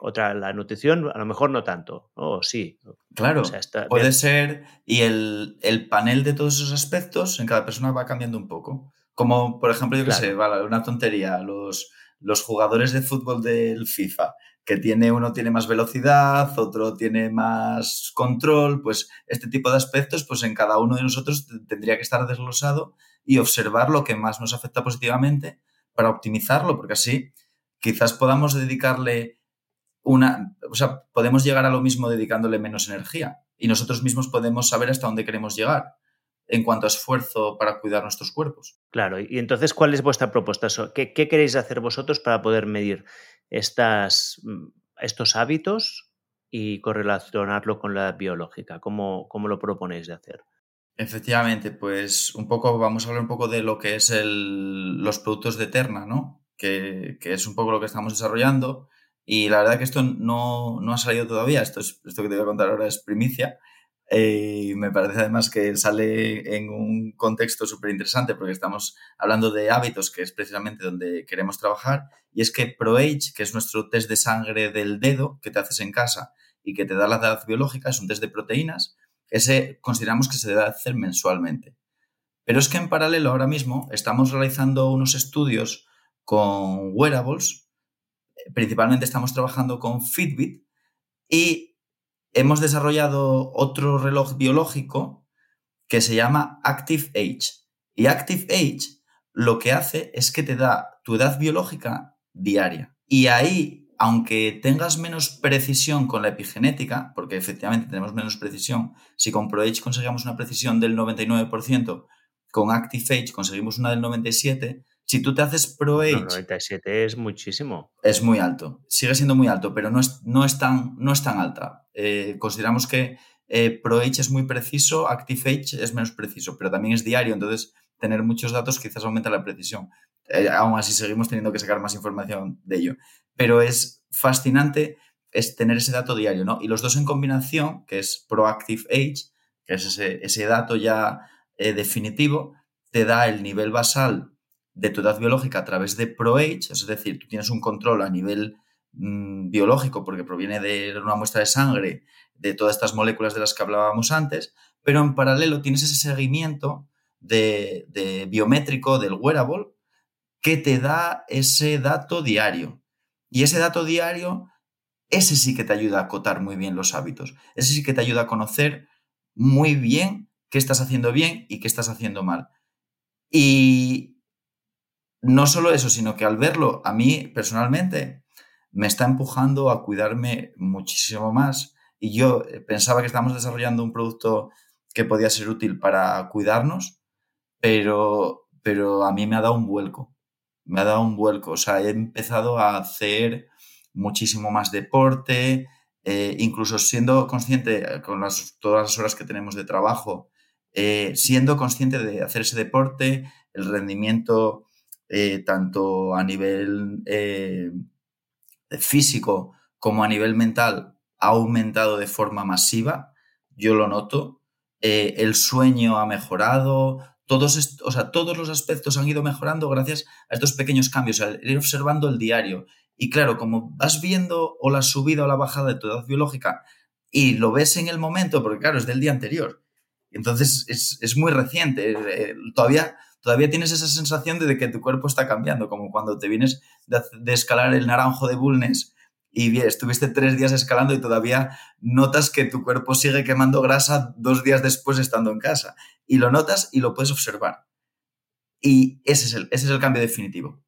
otra, la nutrición, a lo mejor no tanto, ¿no? O sí. Claro, puede ser, y el, panel de todos esos aspectos en cada persona va cambiando un poco. Como, por ejemplo, yo qué sé, una tontería, los, los jugadores de fútbol del FIFA que tiene uno tiene más velocidad, otro tiene más control, pues este tipo de aspectos, pues en cada uno de nosotros tendría que estar desglosado y observar lo que más nos afecta positivamente para optimizarlo, porque así quizás podamos dedicarle una, o sea, podemos llegar a lo mismo dedicándole menos energía y nosotros mismos podemos saber hasta dónde queremos llegar en cuanto a esfuerzo para cuidar nuestros cuerpos. Claro, y entonces, ¿cuál es vuestra propuesta? ¿Qué, qué queréis hacer vosotros para poder medir estas, mm, estos hábitos y correlacionarlo con la biológica? ¿Cómo, cómo lo proponéis de hacer? Efectivamente, pues un poco, vamos a hablar un poco de lo que es el, los productos de Eterna, ¿no? Que, que, es un poco lo que estamos desarrollando. Y la verdad que esto no, no ha salido todavía, esto, es, esto que te voy a contar ahora es primicia, y me parece además que sale en un contexto súper interesante porque estamos hablando de hábitos, que es precisamente donde queremos trabajar. Y es que ProAge, que es nuestro test de sangre del dedo que te haces en casa y que te da la edad biológica, es un test de proteínas, ese consideramos que se debe hacer mensualmente. Pero es que en paralelo ahora mismo estamos realizando unos estudios con wearables, principalmente estamos trabajando con Fitbit y hemos desarrollado otro reloj biológico que se llama Active Age. Y Active Age lo que hace es que te da tu edad biológica diaria. Y ahí, aunque tengas menos precisión con la epigenética, porque efectivamente tenemos menos precisión, si con ProAge conseguimos una precisión del 99%, con Active Age conseguimos una del 97%, si tú te haces Pro Age. 97 es muchísimo. Es muy alto. Sigue siendo muy alto, pero no es, no es, tan, no es tan alta. Eh, consideramos que eh, Pro Age es muy preciso, Active Age es menos preciso, pero también es diario, entonces tener muchos datos quizás aumenta la precisión. Eh, aún así seguimos teniendo que sacar más información de ello. Pero es fascinante es tener ese dato diario, ¿no? Y los dos en combinación, que es Proactive Age, que es ese, ese dato ya definitivo, te da el nivel basal de tu edad biológica a través de ProAge, es decir, tú tienes un control a nivel mm, biológico porque proviene de una muestra de sangre de todas estas moléculas de las que hablábamos antes, pero en paralelo tienes ese seguimiento de, de biométrico del wearable que te da ese dato diario. Y ese dato diario, ese sí que te ayuda a acotar muy bien los hábitos. Ese sí que te ayuda a conocer muy bien qué estás haciendo bien y qué estás haciendo mal. Y no solo eso, sino que al verlo, a mí personalmente me está empujando a cuidarme muchísimo más. Y yo eh, pensaba que estábamos desarrollando un producto que podía ser útil para cuidarnos, pero, pero a mí me ha dado un vuelco me ha dado un vuelco. O sea, he empezado a hacer muchísimo más deporte, eh, incluso siendo consciente eh, con todas las horas que tenemos de trabajo, siendo consciente de hacer ese deporte, el rendimiento tanto a nivel físico como a nivel mental ha aumentado de forma masiva, yo lo noto. el sueño ha mejorado, todos, o sea, todos los aspectos han ido mejorando gracias a estos pequeños cambios, al ir observando el diario. Y claro, como vas viendo o la subida o la bajada de tu edad biológica y lo ves en el momento, porque claro, es del día anterior. Entonces es, muy reciente. Eh, todavía, todavía tienes esa sensación de que tu cuerpo está cambiando, como cuando te vienes de, de escalar el naranjo de Bulnes y bien, estuviste tres días escalando y todavía notas que tu cuerpo sigue quemando grasa dos días después estando en casa. Y lo notas y lo puedes observar. Y ese es el, ese es el cambio definitivo.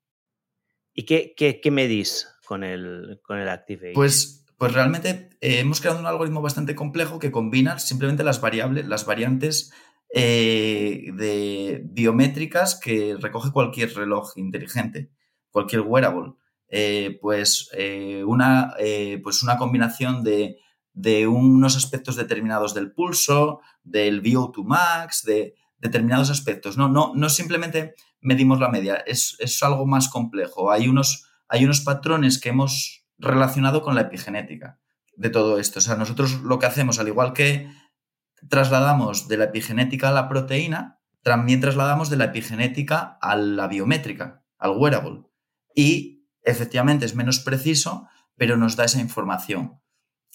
¿Y qué, qué, medís con el, con el Active Pues, pues realmente eh, hemos creado un algoritmo bastante complejo que combina simplemente las variables, las variantes eh, de biométricas que recoge cualquier reloj inteligente, cualquier wearable. Eh, pues, eh, una, pues una combinación de, unos aspectos determinados del pulso, del VO2 max, de determinados aspectos. No, no, no simplemente medimos la media, es, algo más complejo. Hay unos, hay unos patrones que hemos relacionado con la epigenética de todo esto. O sea, nosotros lo que hacemos, al igual que trasladamos de la epigenética a la proteína, también trasladamos de la epigenética a la biométrica, al wearable. Y efectivamente es menos preciso, pero nos da esa información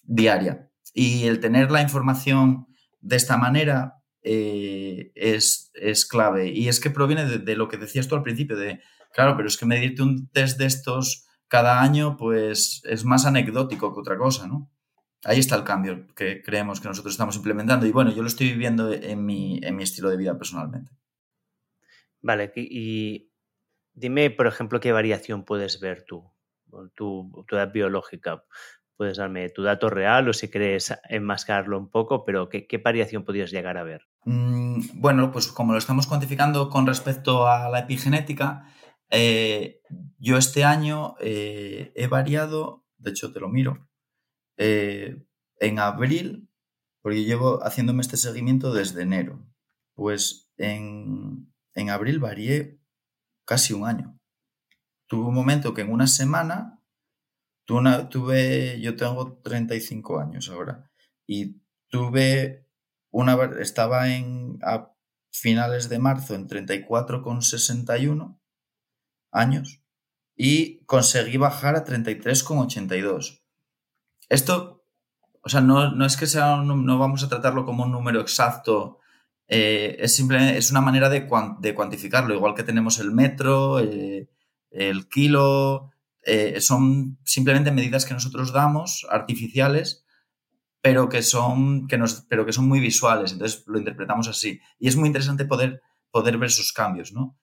diaria. Y el tener la información de esta manera eh, es, es, clave. Y es que proviene de, lo que decías tú al principio, de, claro, pero es que medirte un test de estos cada año, pues es más anecdótico que otra cosa, ¿no? Ahí está el cambio que creemos que nosotros estamos implementando. Y bueno, yo lo estoy viviendo en mi, en mi estilo de vida personalmente. Vale, y Dime, por ejemplo, qué variación puedes ver tú, tu, tu edad biológica. Puedes darme tu dato real o si quieres enmascararlo un poco, pero ¿qué, variación podrías llegar a ver? Mm, bueno, pues como lo estamos cuantificando con respecto a la epigenética, eh, yo este año eh, he variado, de hecho te lo miro, eh, en abril, porque llevo haciéndome este seguimiento desde enero, pues en, en abril varié casi un año. Tuve un momento que en una semana tuve, yo tengo 35 años ahora, y tuve una, estaba en, a finales de marzo en 34,61 años y conseguí bajar a 33,82. Esto, o sea, no, no es que sea, no vamos a tratarlo como un número exacto eh, es simplemente es una manera de, cuantificarlo, igual que tenemos el metro, eh, el kilo, eh, son simplemente medidas que nosotros damos, artificiales, pero que son, que nos, pero que son muy visuales, entonces lo interpretamos así. Y es muy interesante poder, poder ver sus cambios, ¿no?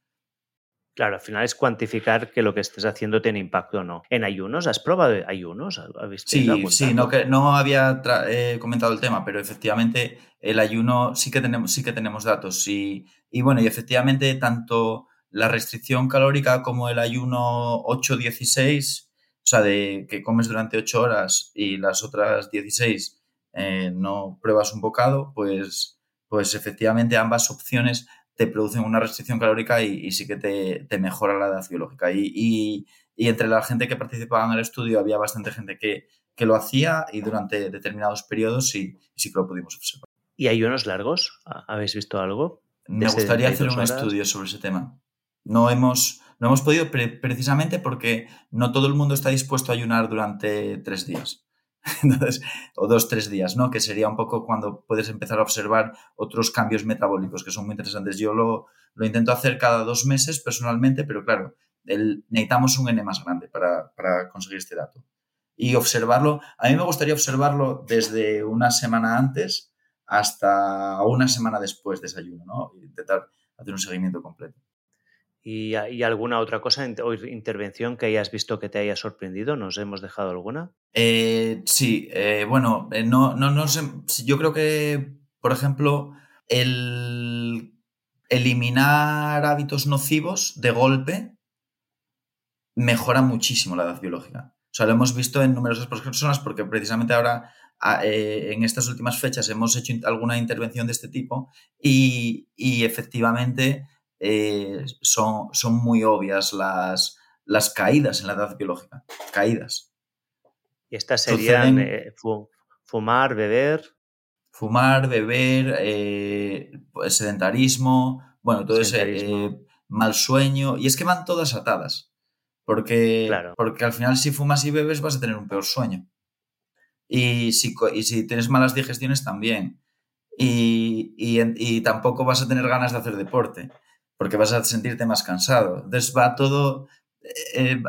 Claro, al final es cuantificar que lo que estés haciendo tiene impacto o no. ¿En ayunos? ¿Has probado ayunos? sí, sí, no, que, no había eh, comentado el tema, pero efectivamente el ayuno sí que tenemos, sí que tenemos datos. Y, y bueno, y efectivamente tanto la restricción calórica como el ayuno 8-16, o sea, de que comes durante 8 horas y las otras 16 eh, no pruebas un bocado, pues, pues efectivamente ambas opciones te producen una restricción calórica y, sí que te, mejora la edad biológica. Y, entre la gente que participaba en el estudio había bastante gente que, lo hacía y durante determinados periodos sí, sí que lo pudimos observar. ¿Y hay unos largos? ¿Habéis visto algo? Me gustaría hacer un estudio sobre ese tema. No hemos, No hemos podido precisamente porque no todo el mundo está dispuesto a ayunar durante tres días. Entonces, o dos, tres días, ¿no? Que sería un poco cuando puedes empezar a observar otros cambios metabólicos que son muy interesantes. Yo lo, lo intento hacer cada dos meses personalmente, pero claro, necesitamos un N más grande para, para, conseguir este dato. Y observarlo, a mí me gustaría observarlo desde una semana antes hasta una semana después de ese ayuno, ¿no? Intentar hacer un seguimiento completo. ¿Y, alguna otra cosa o intervención que hayas visto que te haya sorprendido? ¿Nos hemos dejado alguna? Eh, sí, eh, bueno, eh, no, no, no sé. Yo creo que, por ejemplo, el eliminar hábitos nocivos de golpe mejora muchísimo la edad biológica. O sea, lo hemos visto en numerosas personas porque precisamente ahora, en estas últimas fechas, hemos hecho alguna intervención de este tipo y efectivamente eh, son, son muy obvias las, las caídas en la edad biológica. Caídas. Y estas serían eh, fumar, beber. Fumar, beber, eh, pues, sedentarismo, bueno, todo ese mal sueño. Y es que van todas atadas. Porque, porque al final, si fumas y bebes, vas a tener un peor sueño. Y si, y si tienes malas digestiones, también. Y, y, y, tampoco vas a tener ganas de hacer deporte porque vas a sentirte más cansado. Entonces va todo, eh,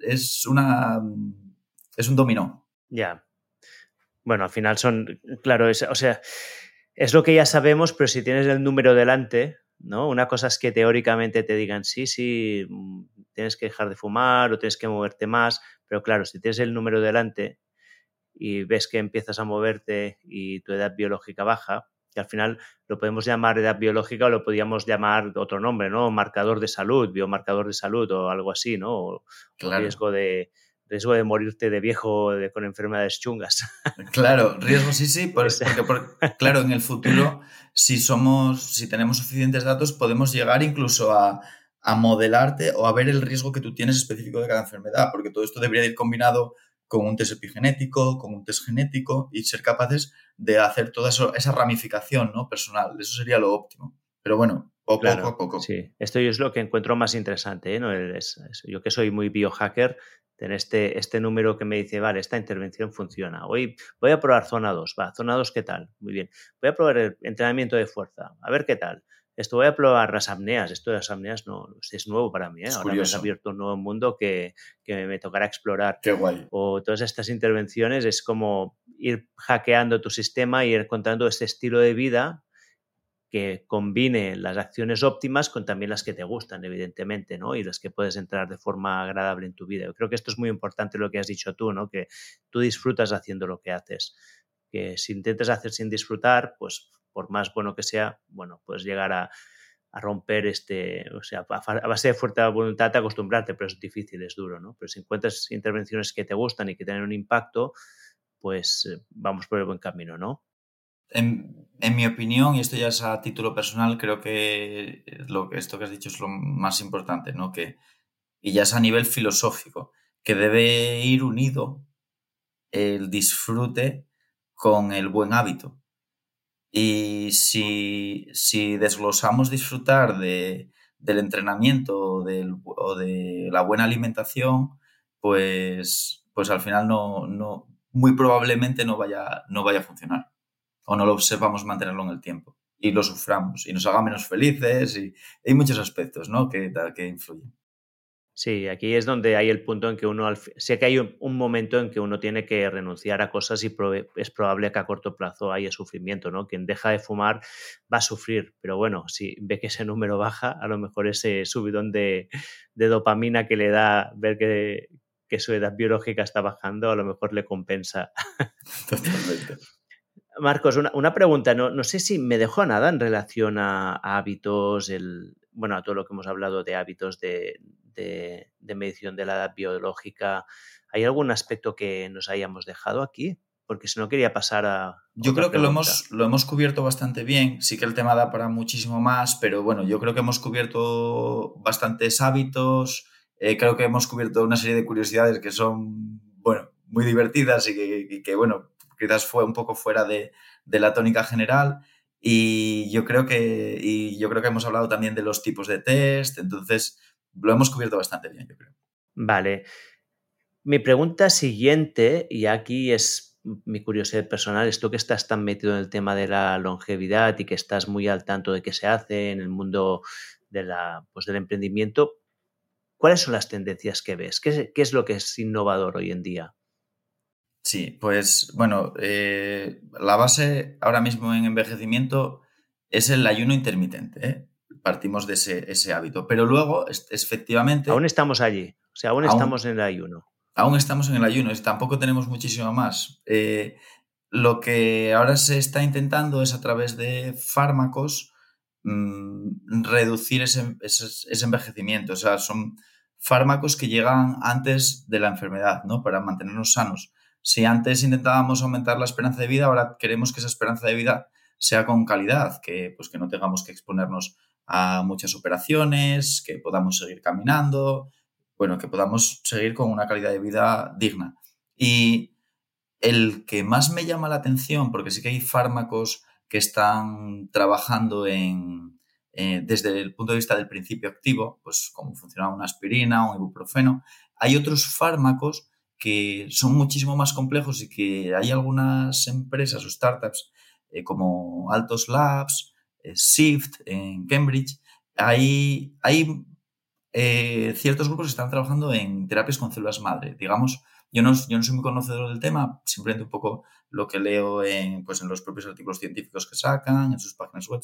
es una, es un dominó. Ya. Bueno, al final son, claro, es, o sea, es lo que ya sabemos, pero si tienes el número delante, ¿no? Una cosa es que teóricamente te digan, sí, sí, tienes que dejar de fumar o tienes que moverte más, pero claro, si tienes el número delante y ves que empiezas a moverte y tu edad biológica baja, que al final lo podemos llamar edad biológica o lo podríamos llamar otro nombre, ¿no? Marcador de salud, biomarcador de salud o algo así, ¿no? O, riesgo de riesgo de morirte de viejo de, con enfermedades chungas. Claro, riesgo sí, sí, porque, claro, en el futuro, si somos, si tenemos suficientes datos, podemos llegar incluso a, a modelarte o a ver el riesgo que tú tienes específico de cada enfermedad, porque todo esto debería ir combinado con un test epigenético, con un test genético y ser capaces de hacer toda esa ramificación ¿no? personal. Eso sería lo óptimo. Pero bueno, poco, a poco. Sí, esto es lo que encuentro más interesante. ¿eh? ¿no? yo que soy muy biohacker, tener este, este número que me dice, vale, esta intervención funciona. Hoy voy a probar zona 2. Va, zona 2, ¿qué tal? Muy bien. Voy a probar el entrenamiento de fuerza. A ver qué tal. Esto voy a probar las apneas. Esto de las apneas no, es nuevo para mí. ¿eh? Ahora me has abierto un nuevo mundo que, que, me tocará explorar. Qué guay. O todas estas intervenciones es como ir hackeando tu sistema y ir encontrando este estilo de vida que combine las acciones óptimas con también las que te gustan, evidentemente, ¿no? Y las que puedes entrar de forma agradable en tu vida. Yo creo que esto es muy importante lo que has dicho tú, ¿no? Que tú disfrutas haciendo lo que haces. Que si intentas hacer sin disfrutar, pues por más bueno que sea, bueno, puedes llegar a, romper este, o sea, a, base de fuerte voluntad te acostumbrarte, pero es difícil, es duro, ¿no? Pero si encuentras intervenciones que te gustan y que tienen un impacto, pues eh, vamos por el buen camino, ¿no? En, mi opinión, y esto ya es a título personal, creo que lo, esto que has dicho es lo más importante, ¿no? Que, y ya es a nivel filosófico, que debe ir unido el disfrute con el buen hábito. Y si, si desglosamos disfrutar de, del entrenamiento o, de la buena alimentación, pues, pues al final no, no, muy probablemente no vaya, no vaya a funcionar o no lo sepamos mantenerlo en el tiempo y lo suframos y nos haga menos felices y hay muchos aspectos ¿no? que, que influyen. Sí, aquí es donde hay el punto en que uno, sé que hay un, momento en que uno tiene que renunciar a cosas y es probable que a corto plazo haya sufrimiento, ¿no? Quien deja de fumar va a sufrir, pero bueno, si ve que ese número baja, a lo mejor ese subidón de, dopamina que le da ver que, su edad biológica está bajando, a lo mejor le compensa. Totalmente. Marcos, una, pregunta, no, no, sé si me dejó nada en relación a, a hábitos, el, bueno, a todo lo que hemos hablado de hábitos de, de, medición de la edad biológica. ¿Hay algún aspecto que nos hayamos dejado aquí? Porque si no quería pasar a... Yo creo que lo hemos, lo hemos cubierto bastante bien. Sí que el tema da para muchísimo más, pero bueno, yo creo que hemos cubierto bastantes hábitos. Eh, creo que hemos cubierto una serie de curiosidades que son, bueno, muy divertidas y que, bueno, quizás fue un poco fuera de, de la tónica general. Y yo creo que, y yo creo que hemos hablado también de los tipos de test. Entonces, lo hemos cubierto bastante bien, yo creo. Vale. Mi pregunta siguiente, y aquí es mi curiosidad personal, es tú que estás tan metido en el tema de la longevidad y que estás muy al tanto de qué se hace en el mundo de la, pues, del emprendimiento, ¿cuáles son las tendencias que ves? ¿Qué es, lo que es innovador hoy en día? Sí, pues bueno, eh, la base ahora mismo en envejecimiento es el ayuno intermitente. ¿eh? Partimos de ese, hábito. Pero luego, efectivamente. Aún estamos allí. O sea, aún, estamos en el ayuno. Aún estamos en el ayuno tampoco tenemos muchísimo más. Eh, lo que ahora se está intentando es a través de fármacos mm, reducir ese, ese, envejecimiento. O sea, son fármacos que llegan antes de la enfermedad, ¿no? Para mantenernos sanos. Si antes intentábamos aumentar la esperanza de vida, ahora queremos que esa esperanza de vida sea con calidad, que, pues, que no tengamos que exponernos a muchas operaciones, que podamos seguir caminando, bueno, que podamos seguir con una calidad de vida digna. Y el que más me llama la atención, porque sí que hay fármacos que están trabajando en, eh, desde el punto de vista del principio activo, pues como funciona una aspirina, un ibuprofeno, hay otros fármacos que son muchísimo más complejos y que hay algunas empresas o startups eh, como Altos Labs, Shift en Cambridge, hay, hay eh, ciertos grupos que están trabajando en terapias con células madre. Digamos, yo no, yo no soy muy conocedor del tema, simplemente un poco lo que leo en, pues, en los propios artículos científicos que sacan, en sus páginas web,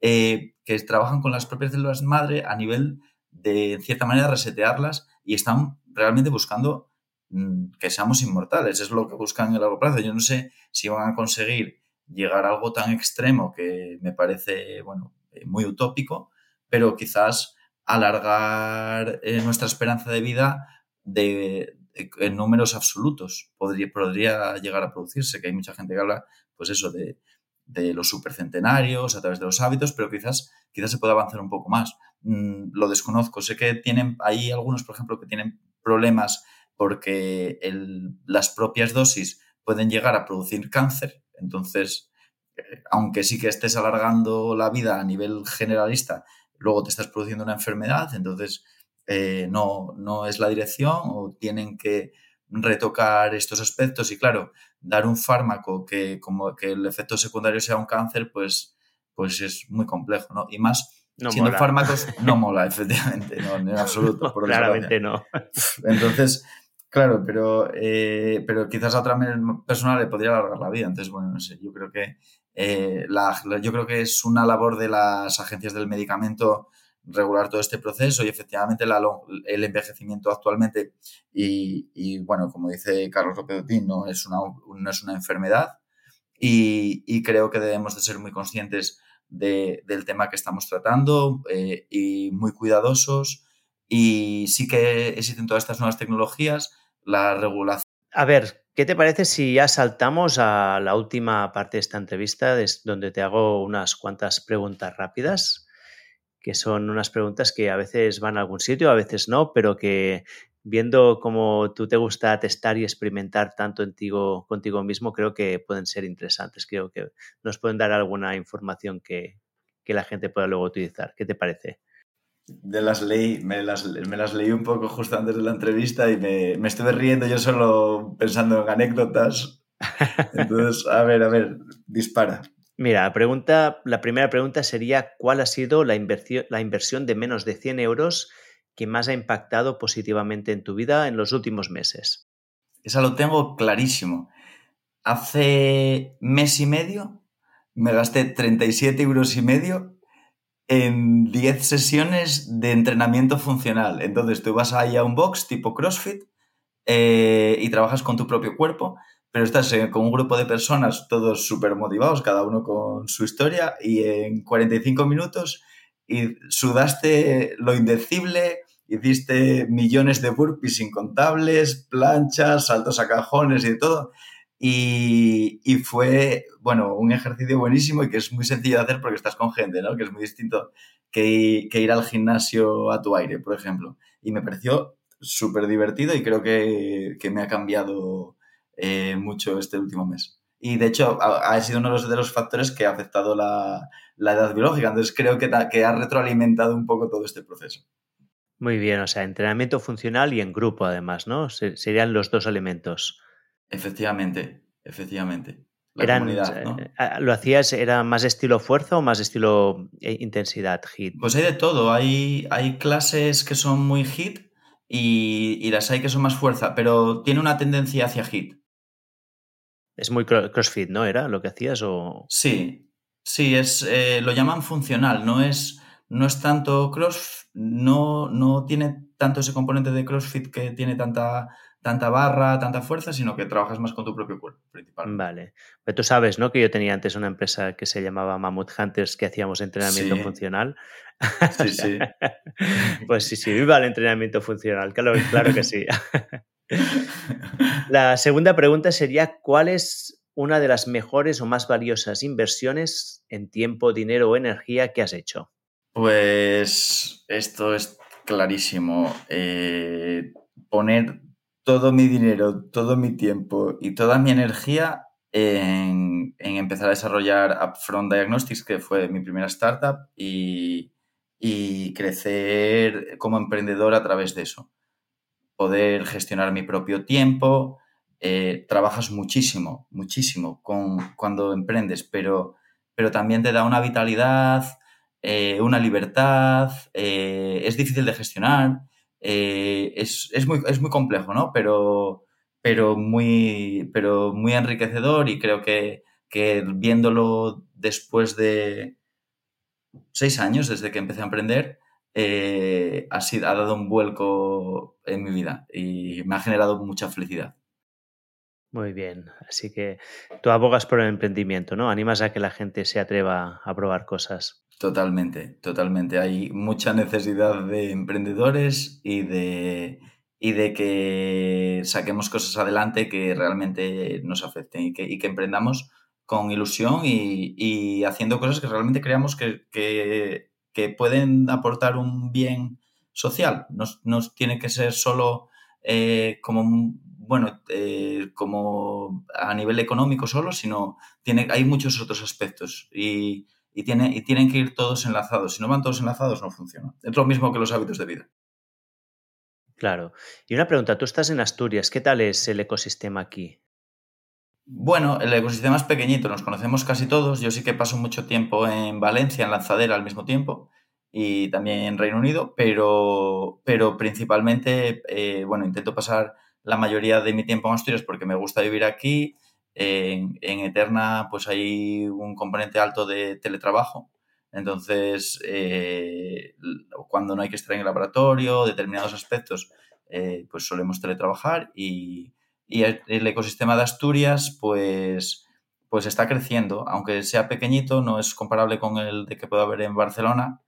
que trabajan con las propias células madre a nivel de, en cierta manera, resetearlas y están realmente buscando mm, que seamos inmortales. Es lo que buscan en el largo plazo. Yo no sé si van a conseguir llegar a algo tan extremo que me parece, bueno, eh, muy utópico, pero quizás alargar eh, nuestra esperanza de vida de, en números absolutos podría, podría llegar a producirse, que hay mucha gente que habla, pues eso, de, de los supercentenarios a través de los hábitos, pero quizás, quizás se pueda avanzar un poco más. Mm, lo desconozco. Sé que tienen, hay algunos, por ejemplo, que tienen problemas porque las propias dosis pueden llegar a producir cáncer entonces, eh, aunque sí que estés alargando la vida a nivel generalista, luego te estás produciendo una enfermedad, entonces eh, no, no es la dirección o tienen que retocar estos aspectos y claro, dar un fármaco que como que el efecto secundario sea un cáncer, pues, pues es muy complejo, ¿no? Y más siendo fármacos no mola, efectivamente, no, en absoluto. claramente no. Entonces, Claro, pero, eh, pero quizás a otra persona le podría alargar la vida. Entonces, bueno, no sé, yo creo que eh, la, yo creo que es una labor de las agencias del medicamento regular todo este proceso y efectivamente el envejecimiento actualmente y, bueno, como dice Carlos López no es una, no es una enfermedad y, creo que debemos de ser muy conscientes del tema que estamos tratando eh, y muy cuidadosos y sí que existen todas estas nuevas tecnologías, la regulación. A ver, ¿qué te parece si ya saltamos a la última parte de esta entrevista, donde te hago unas cuantas preguntas rápidas, que son unas preguntas que a veces van a algún sitio, a veces no, pero que viendo cómo tú te gusta testar y experimentar tanto contigo mismo, creo que pueden ser interesantes. Creo que nos pueden dar alguna información que, que la gente pueda luego utilizar. ¿Qué te parece? De las leí, me las, me las leí un poco justo antes de la entrevista y me, me estuve riendo yo solo pensando en anécdotas. Entonces, a ver, a ver, dispara. Mira, la, pregunta, la primera pregunta sería, ¿cuál ha sido la inversión, la inversión de menos de 100 euros que más ha impactado positivamente en tu vida en los últimos meses? Esa lo tengo clarísimo. Hace mes y medio me gasté 37 euros y medio en 10 sesiones de entrenamiento funcional. Entonces tú vas ahí a un box tipo CrossFit eh, y trabajas con tu propio cuerpo, pero estás con un grupo de personas todos súper motivados, cada uno con su historia, y en 45 minutos y sudaste lo indecible, hiciste millones de burpees incontables, planchas, saltos a cajones y todo. Y, fue, bueno, un ejercicio buenísimo y que es muy sencillo de hacer porque estás con gente, ¿no? Que es muy distinto que, ir al gimnasio a tu aire, por ejemplo. Y me pareció súper divertido y creo que, me ha cambiado eh, mucho este último mes. Y de hecho, ha, sido uno de los, factores que ha afectado la, edad biológica. Entonces creo que, que ha retroalimentado un poco todo este proceso. Muy bien, o sea, entrenamiento funcional y en grupo además, ¿no? serían los dos elementos. Efectivamente, efectivamente. La comunidad, ¿no? Eh, eh, ¿Lo hacías, era más estilo fuerza o más estilo eh, intensidad, hit? Pues hay de todo. Hay, hay clases que son muy hit y, y las hay que son más fuerza, pero tiene una tendencia hacia hit. Es muy crossfit, ¿no? ¿Era lo que hacías o...? Sí, sí, es, lo llaman funcional, no es, no es tanto cross, no, no tiene tanto ese componente de CrossFit que tiene tanta, tanta barra, tanta fuerza, sino que trabajas más con tu propio cuerpo, principalmente. Vale. Pero tú sabes, ¿no? Que yo tenía antes una empresa que se llamaba Mammoth Hunters que hacíamos entrenamiento funcional. Sí, sí. pues sí, sí, viva el entrenamiento funcional, claro, claro que sí. La segunda pregunta sería, ¿cuál es una de las mejores o más valiosas inversiones en tiempo, dinero o energía que has hecho? Pues esto es clarísimo. Eh, poner todo mi dinero, todo mi tiempo y toda mi energía en, empezar a desarrollar Upfront Diagnostics, que fue mi primera startup, y, crecer como emprendedor a través de eso. Poder gestionar mi propio tiempo. Eh, trabajas muchísimo, muchísimo con, cuando emprendes, pero, pero también te da una vitalidad, eh, una libertad, eh, es difícil de gestionar, eh, es, muy, es, muy, complejo, ¿no? Pero, pero, muy, pero muy enriquecedor y creo que, que viéndolo después de seis años desde que empecé a emprender, ha, ha dado un vuelco en mi vida y me ha generado mucha felicidad. Muy bien, así que tú abogas por el emprendimiento, ¿no? Animas a que la gente se atreva a probar cosas. Totalmente, totalmente. Hay mucha necesidad de emprendedores y de, y de que saquemos cosas adelante que realmente nos afecten y que, emprendamos con ilusión y, haciendo cosas que realmente creamos que, que, pueden aportar un bien social. No, tiene que ser solo eh, como, bueno, eh, como a nivel económico solo, sino tiene, hay muchos otros aspectos. Y, y, tiene, y tienen que ir todos enlazados. Si no van todos enlazados, no funciona. Es lo mismo que los hábitos de vida. Claro. Y una pregunta, tú estás en Asturias, ¿qué tal es el ecosistema aquí? Bueno, el ecosistema es pequeñito, nos conocemos casi todos. Yo sí que paso mucho tiempo en Valencia, en Lanzadera al mismo tiempo, y también en Reino Unido, pero, pero principalmente, eh, bueno, intento pasar la mayoría de mi tiempo en Asturias porque me gusta vivir aquí en, Eterna pues hay un componente alto de teletrabajo. Entonces, eh, cuando no hay que estar en el laboratorio, determinados aspectos, eh, pues solemos teletrabajar y, el, ecosistema de Asturias, pues, pues está creciendo. Aunque sea pequeñito, no es comparable con el de que puede haber en Barcelona,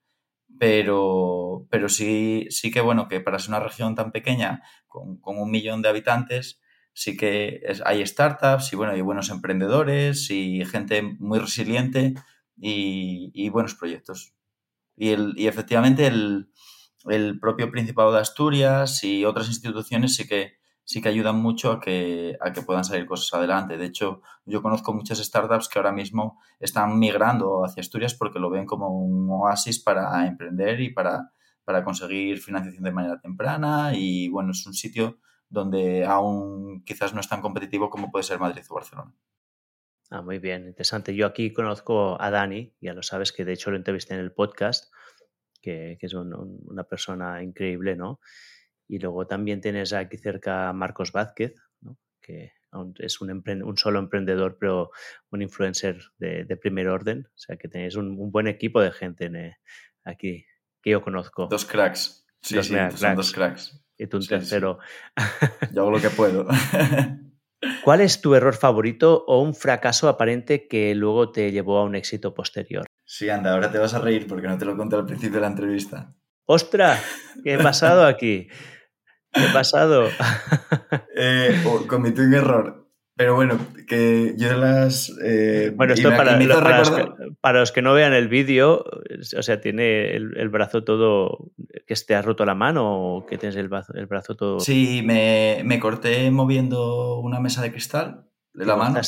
pero, pero sí, sí que bueno, que para ser una región tan pequeña, con, con un millón de habitantes, sí que hay startups y bueno, hay buenos emprendedores y gente muy resiliente y, buenos proyectos. Y, el, efectivamente el, propio Principado de Asturias y otras instituciones sí que, sí que ayudan mucho a que, a que puedan salir cosas adelante. De hecho, yo conozco muchas startups que ahora mismo están migrando hacia Asturias porque lo ven como un oasis para emprender y para, para conseguir financiación de manera temprana y bueno, es un sitio donde aún quizás no es tan competitivo como puede ser Madrid o Barcelona. Ah, muy bien, interesante. Yo aquí conozco a Dani, ya lo sabes, que de hecho lo entrevisté en el podcast, que, es una persona increíble, ¿no? Y luego también tienes aquí cerca a Marcos Vázquez, ¿no? que es un, un, solo emprendedor, pero un influencer de, primer orden. O sea que tenéis un, buen equipo de gente eh, aquí que yo conozco. Dos cracks. Sí, sí, son dos cracks tú un tercero. Yo hago lo que puedo. ¿Cuál es tu error favorito o un fracaso aparente que luego te llevó a un éxito posterior? Sí, anda, ahora te vas a reír porque no te lo conté al principio de la entrevista. ¡Ostras! ¿Qué ha pasado aquí? ¿Qué ha pasado? eh, oh, cometí un error. Pero bueno, que yo las... Eh, bueno, esto para, para, los que, no vean el vídeo, o sea, tiene el, brazo todo... ¿Que te has roto la mano o que tienes el brazo, el brazo todo...? Sí, me, me, corté moviendo una mesa de cristal de la mano.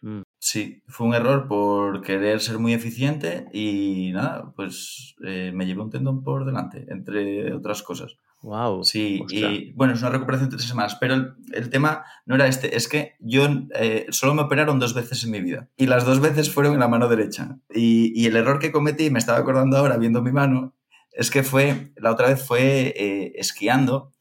Mm. Sí, fue un error por querer ser muy eficiente y nada, pues eh, me llevé un tendón por delante, entre otras cosas. Wow. Sí, y bueno, es una recuperación de tres semanas, pero el, tema no era este, es que yo eh, solo me operaron dos veces en mi vida y las dos veces fueron en la mano derecha. Y, y, el error que cometí, me estaba acordando ahora viendo mi mano, es que fue, la otra vez fue eh, esquiando.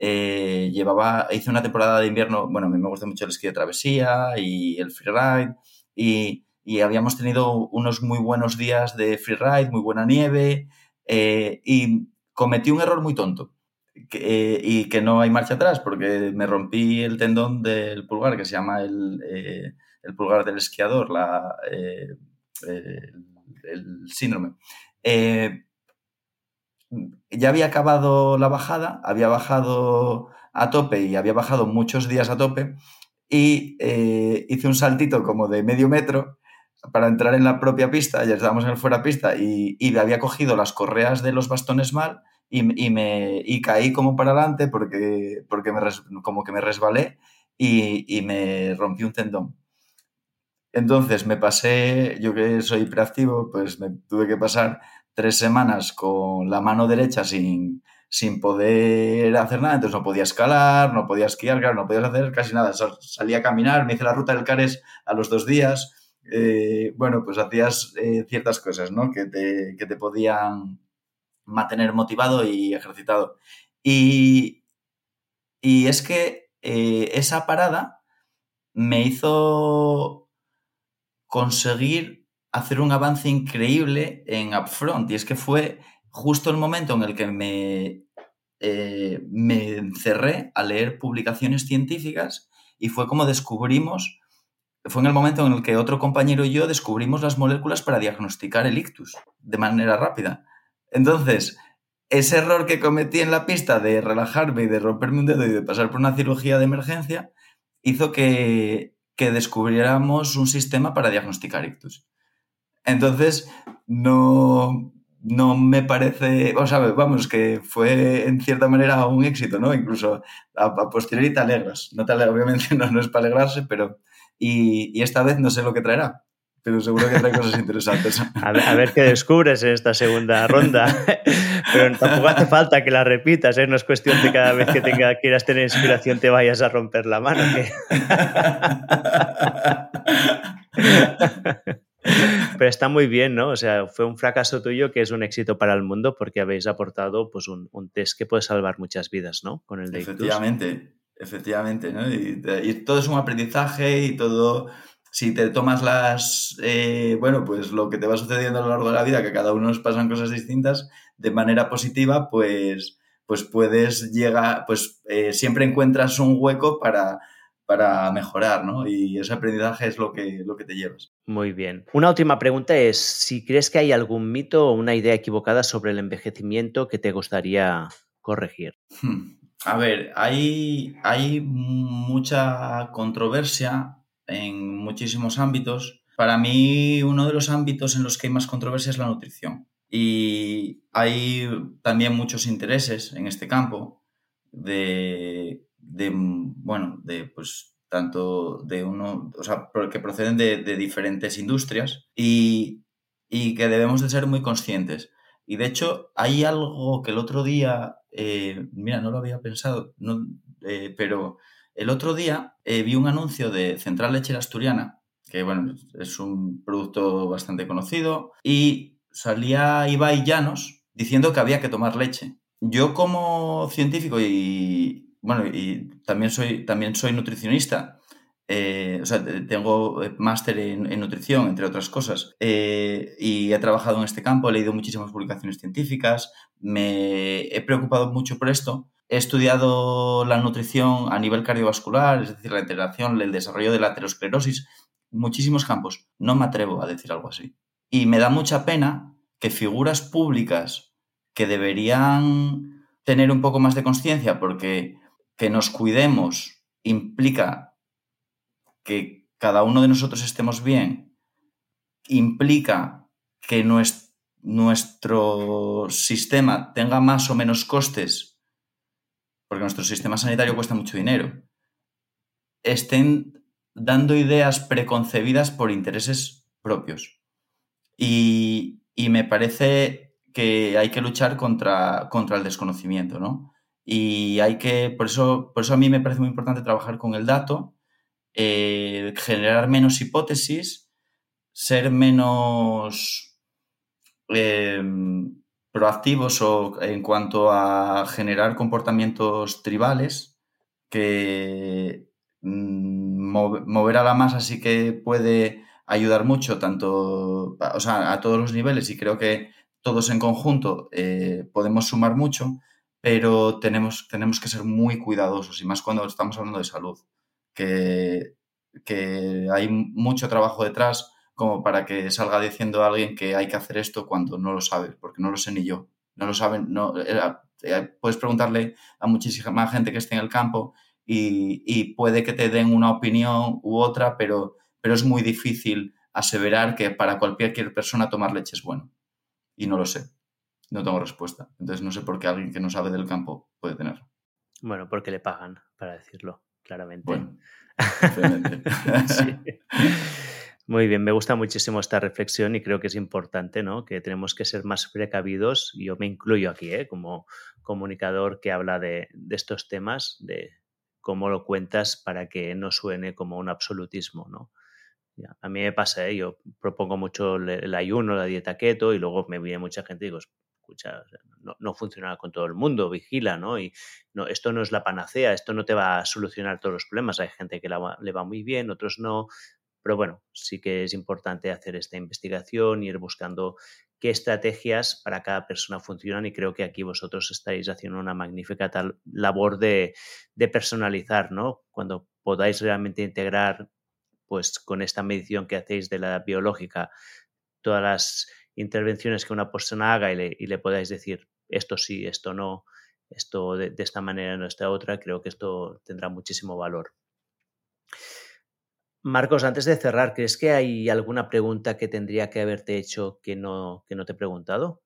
Eh, llevaba, hice una temporada de invierno, bueno, a mí me gusta mucho el esquí de travesía y el freeride y, y habíamos tenido unos muy buenos días de freeride, muy buena nieve y cometí un error muy tonto eh, y que no hay marcha atrás porque me rompí el tendón del pulgar que se llama el, eh, el pulgar del esquiador, la, eh, el, síndrome. ya había acabado la bajada, había bajado a tope y había bajado muchos días a tope y hice un saltito como de medio metro para entrar en la propia pista, ya estábamos en el fuera pista y, y había cogido las correas de los bastones mal y, me, y caí como para adelante porque, porque me como que me resbalé y, y, me rompí un tendón. Entonces me pasé, yo que soy hiperactivo, pues me tuve que pasar tres semanas con la mano derecha sin, sin poder hacer nada, entonces no podía escalar, no podía esquiar, claro, no podías hacer casi nada. Salí a caminar, me hice la ruta del Cares a los dos días. Eh, bueno, pues hacías eh, ciertas cosas, ¿no? Que te, que te podían mantener motivado y ejercitado. Y, y es que eh, esa parada me hizo conseguir hacer un avance increíble en Upfront. Y es que fue justo el momento en el que me, eh, me encerré a leer publicaciones científicas y fue como descubrimos, fue en el momento en el que otro compañero y yo descubrimos las moléculas para diagnosticar el ictus de manera rápida. Entonces, ese error que cometí en la pista de relajarme y de romperme un dedo y de pasar por una cirugía de emergencia hizo que, descubriéramos un sistema para diagnosticar ictus. Entonces, no, no me parece, o sea, vamos, que fue en cierta manera un éxito, ¿no? Incluso a, posteriori te alegras. No te obviamente no, es para alegrarse, pero... y esta vez no sé lo que traerá pero seguro que trae cosas interesantes. A ver, qué descubres en esta segunda ronda. Pero tampoco hace falta que la repitas, ¿eh? no es cuestión de cada vez que tenga, quieras tener inspiración te vayas a romper la mano. Pero está muy bien, ¿no? O sea, fue un fracaso tuyo que es un éxito para el mundo porque habéis aportado pues, un, test que puede salvar muchas vidas, ¿no? Con el de Efectivamente, efectivamente, ¿no? y todo es un aprendizaje y todo si te tomas las, eh, bueno, pues lo que te va sucediendo a lo largo de la vida, que cada uno nos pasan cosas distintas, de manera positiva, pues, pues puedes llegar, pues eh, siempre encuentras un hueco para, para mejorar, ¿no? Y ese aprendizaje es lo que, lo que te llevas. Muy bien. Una última pregunta es si crees que hay algún mito o una idea equivocada sobre el envejecimiento que te gustaría corregir. Hmm. A ver, hay, hay mucha controversia en muchísimos ámbitos. Para mí, uno de los ámbitos en los que hay más controversia es la nutrición. Y hay también muchos intereses en este campo de, bueno, de pues tanto de uno, o sea, que proceden de, diferentes industrias y, que debemos de ser muy conscientes. Y de hecho, hay algo que el otro día, eh, mira, no lo había pensado, no, eh, pero el otro día eh, vi un anuncio de Central Lechera Asturiana, que bueno, es un producto bastante conocido, y salía Ibai Llanos diciendo que había que tomar leche. Yo como científico y bueno, y también soy, también soy nutricionista, eh, o sea, tengo máster en, nutrición, entre otras cosas, eh, y he trabajado en este campo, he leído muchísimas publicaciones científicas, me he preocupado mucho por esto He estudiado la nutrición a nivel cardiovascular, es decir, la integración, el desarrollo de la aterosclerosis, muchísimos campos. No me atrevo a decir algo así. Y me da mucha pena que figuras públicas que deberían tener un poco más de conciencia porque que nos cuidemos implica que cada uno de nosotros estemos bien, implica que nuestro sistema tenga más o menos costes porque nuestro sistema sanitario cuesta mucho dinero, estén dando ideas preconcebidas por intereses propios. Y, me parece que hay que luchar contra, contra el desconocimiento, ¿no? Y hay que, por eso, por eso a mí me parece muy importante trabajar con el dato, eh, generar menos hipótesis, ser menos eh, proactivos o en cuanto a generar comportamientos tribales que mm, mover a la masa sí que puede ayudar mucho tanto o sea, a todos los niveles y creo que todos en conjunto eh, podemos sumar mucho pero tenemos, tenemos que ser muy cuidadosos y más cuando estamos hablando de salud que, que hay mucho trabajo detrás como para que salga diciendo a alguien que hay que hacer esto cuando no lo sabe, porque no lo sé ni yo. No lo saben, no, eh, puedes preguntarle a muchísima gente que esté en el campo y, puede que te den una opinión u otra, pero, pero es muy difícil aseverar que para cualquier persona tomar leche es bueno. Y no lo sé. No tengo respuesta. Entonces no sé por qué alguien que no sabe del campo puede tener. Bueno, porque le pagan, para decirlo claramente. Bueno, sí. Muy bien, me gusta muchísimo esta reflexión y creo que es importante, ¿no? Que tenemos que ser más precavidos. Yo me incluyo aquí, ¿eh? Como comunicador que habla de, estos temas, de cómo lo cuentas para que no suene como un absolutismo, ¿no? A mí me pasa, ¿eh? yo propongo mucho el ayuno, la dieta keto y luego me viene mucha gente y digo, escucha, no, funciona con todo el mundo, vigila, ¿no? Y no, esto no es la panacea, esto no te va a solucionar todos los problemas. Hay gente que le va muy bien, otros no. Pero bueno, sí que es importante hacer esta investigación, ir buscando qué estrategias para cada persona funcionan y creo que aquí vosotros estáis haciendo una magnífica tal labor de, personalizar, ¿no? Cuando podáis realmente integrar, pues con esta medición que hacéis de la biológica, todas las intervenciones que una persona haga y le, y le podáis decir esto sí, esto no, esto de, de esta manera, no esta otra, creo que esto tendrá muchísimo valor. Marcos, antes de cerrar, ¿crees que hay alguna pregunta que tendría que haberte hecho que no, que no te he preguntado?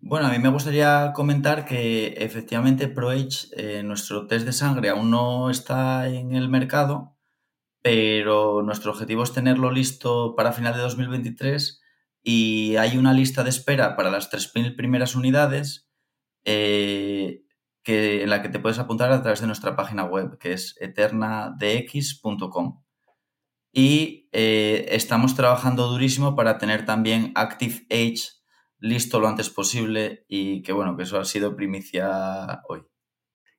Bueno, a mí me gustaría comentar que efectivamente ProAge, eh, nuestro test de sangre aún no está en el mercado, pero nuestro objetivo es tenerlo listo para final de 2023 y hay una lista de espera para las 3.000 primeras unidades eh, que, en la que te puedes apuntar a través de nuestra página web, que es eternadx.com y eh, estamos trabajando durísimo para tener también Active Age listo lo antes posible y que bueno, que eso ha sido primicia hoy.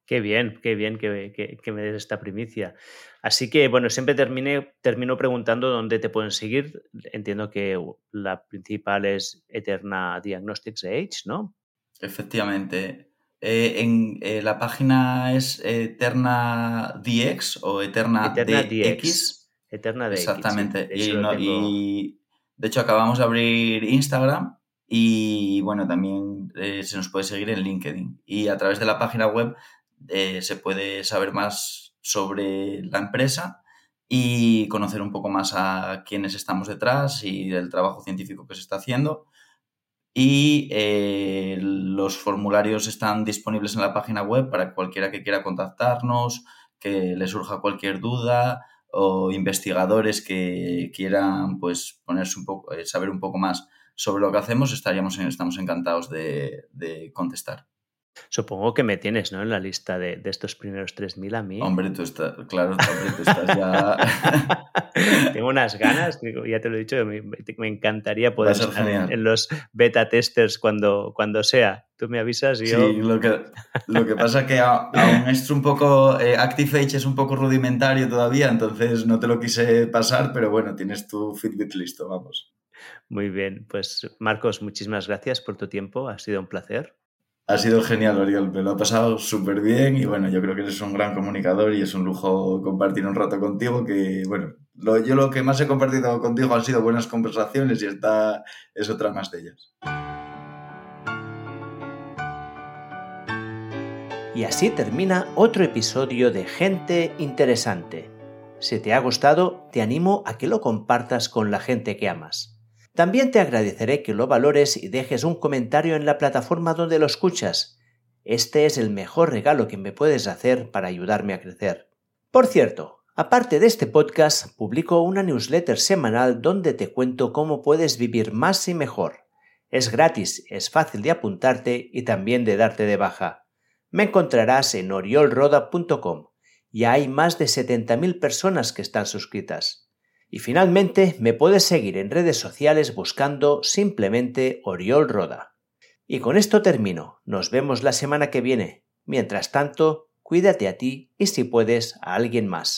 Qué bien, qué bien que, me des esta primicia. Así que, bueno, siempre termine, termino preguntando dónde te pueden seguir. Entiendo que la principal es Eterna Diagnostics Age, ¿no? Efectivamente. Eh, en, eh, la página es Eterna DX o Eterna, Eterna DX. Eterna de Exactamente. y, de hecho acabamos de abrir Instagram y bueno, también eh, se nos puede seguir en LinkedIn. Y a través de la página web eh, se puede saber más sobre la empresa y conocer un poco más a quienes estamos detrás y el trabajo científico que se está haciendo. Y eh, los formularios están disponibles en la página web para cualquiera que quiera contactarnos, que le surja cualquier duda o investigadores que quieran pues ponerse un poco, eh, saber un poco más sobre lo que hacemos, estaríamos estamos encantados de, contestar. Supongo que me tienes, ¿no? En la lista de, estos primeros 3.000 a mí. Hombre, tú estás, claro, hombre, tú estás ya... Tengo unas ganas, ya te lo he dicho, me, encantaría poder estar en, los beta testers cuando, cuando sea. Tú me avisas y yo... Sí, lo que, lo que pasa es que aún es un poco... Eh, ActiveH es un poco rudimentario todavía, entonces no te lo quise pasar, pero bueno, tienes tu Fitbit listo, vamos. Muy bien, pues Marcos, muchísimas gracias por tu tiempo, ha sido un placer. Ha sido genial, Oriol, me lo ha pasado súper bien y bueno, yo creo que eres un gran comunicador y es un lujo compartir un rato contigo que, bueno, yo lo que más he compartido contigo han sido buenas conversaciones y esta es otra más de ellas. Y así termina otro episodio de Gente Interesante. Si te ha gustado, te animo a que lo compartas con la gente que amas. También te agradeceré que lo valores y dejes un comentario en la plataforma donde lo escuchas. Este es el mejor regalo que me puedes hacer para ayudarme a crecer. Por cierto, Aparte de este podcast, publico una newsletter semanal donde te cuento cómo puedes vivir más y mejor. Es gratis, es fácil de apuntarte y también de darte de baja. Me encontrarás en oriolroda.com. Ya hay más de 70.000 personas que están suscritas. Y finalmente me puedes seguir en redes sociales buscando simplemente Oriol Roda. Y con esto termino. Nos vemos la semana que viene. Mientras tanto, cuídate a ti y si puedes a alguien más.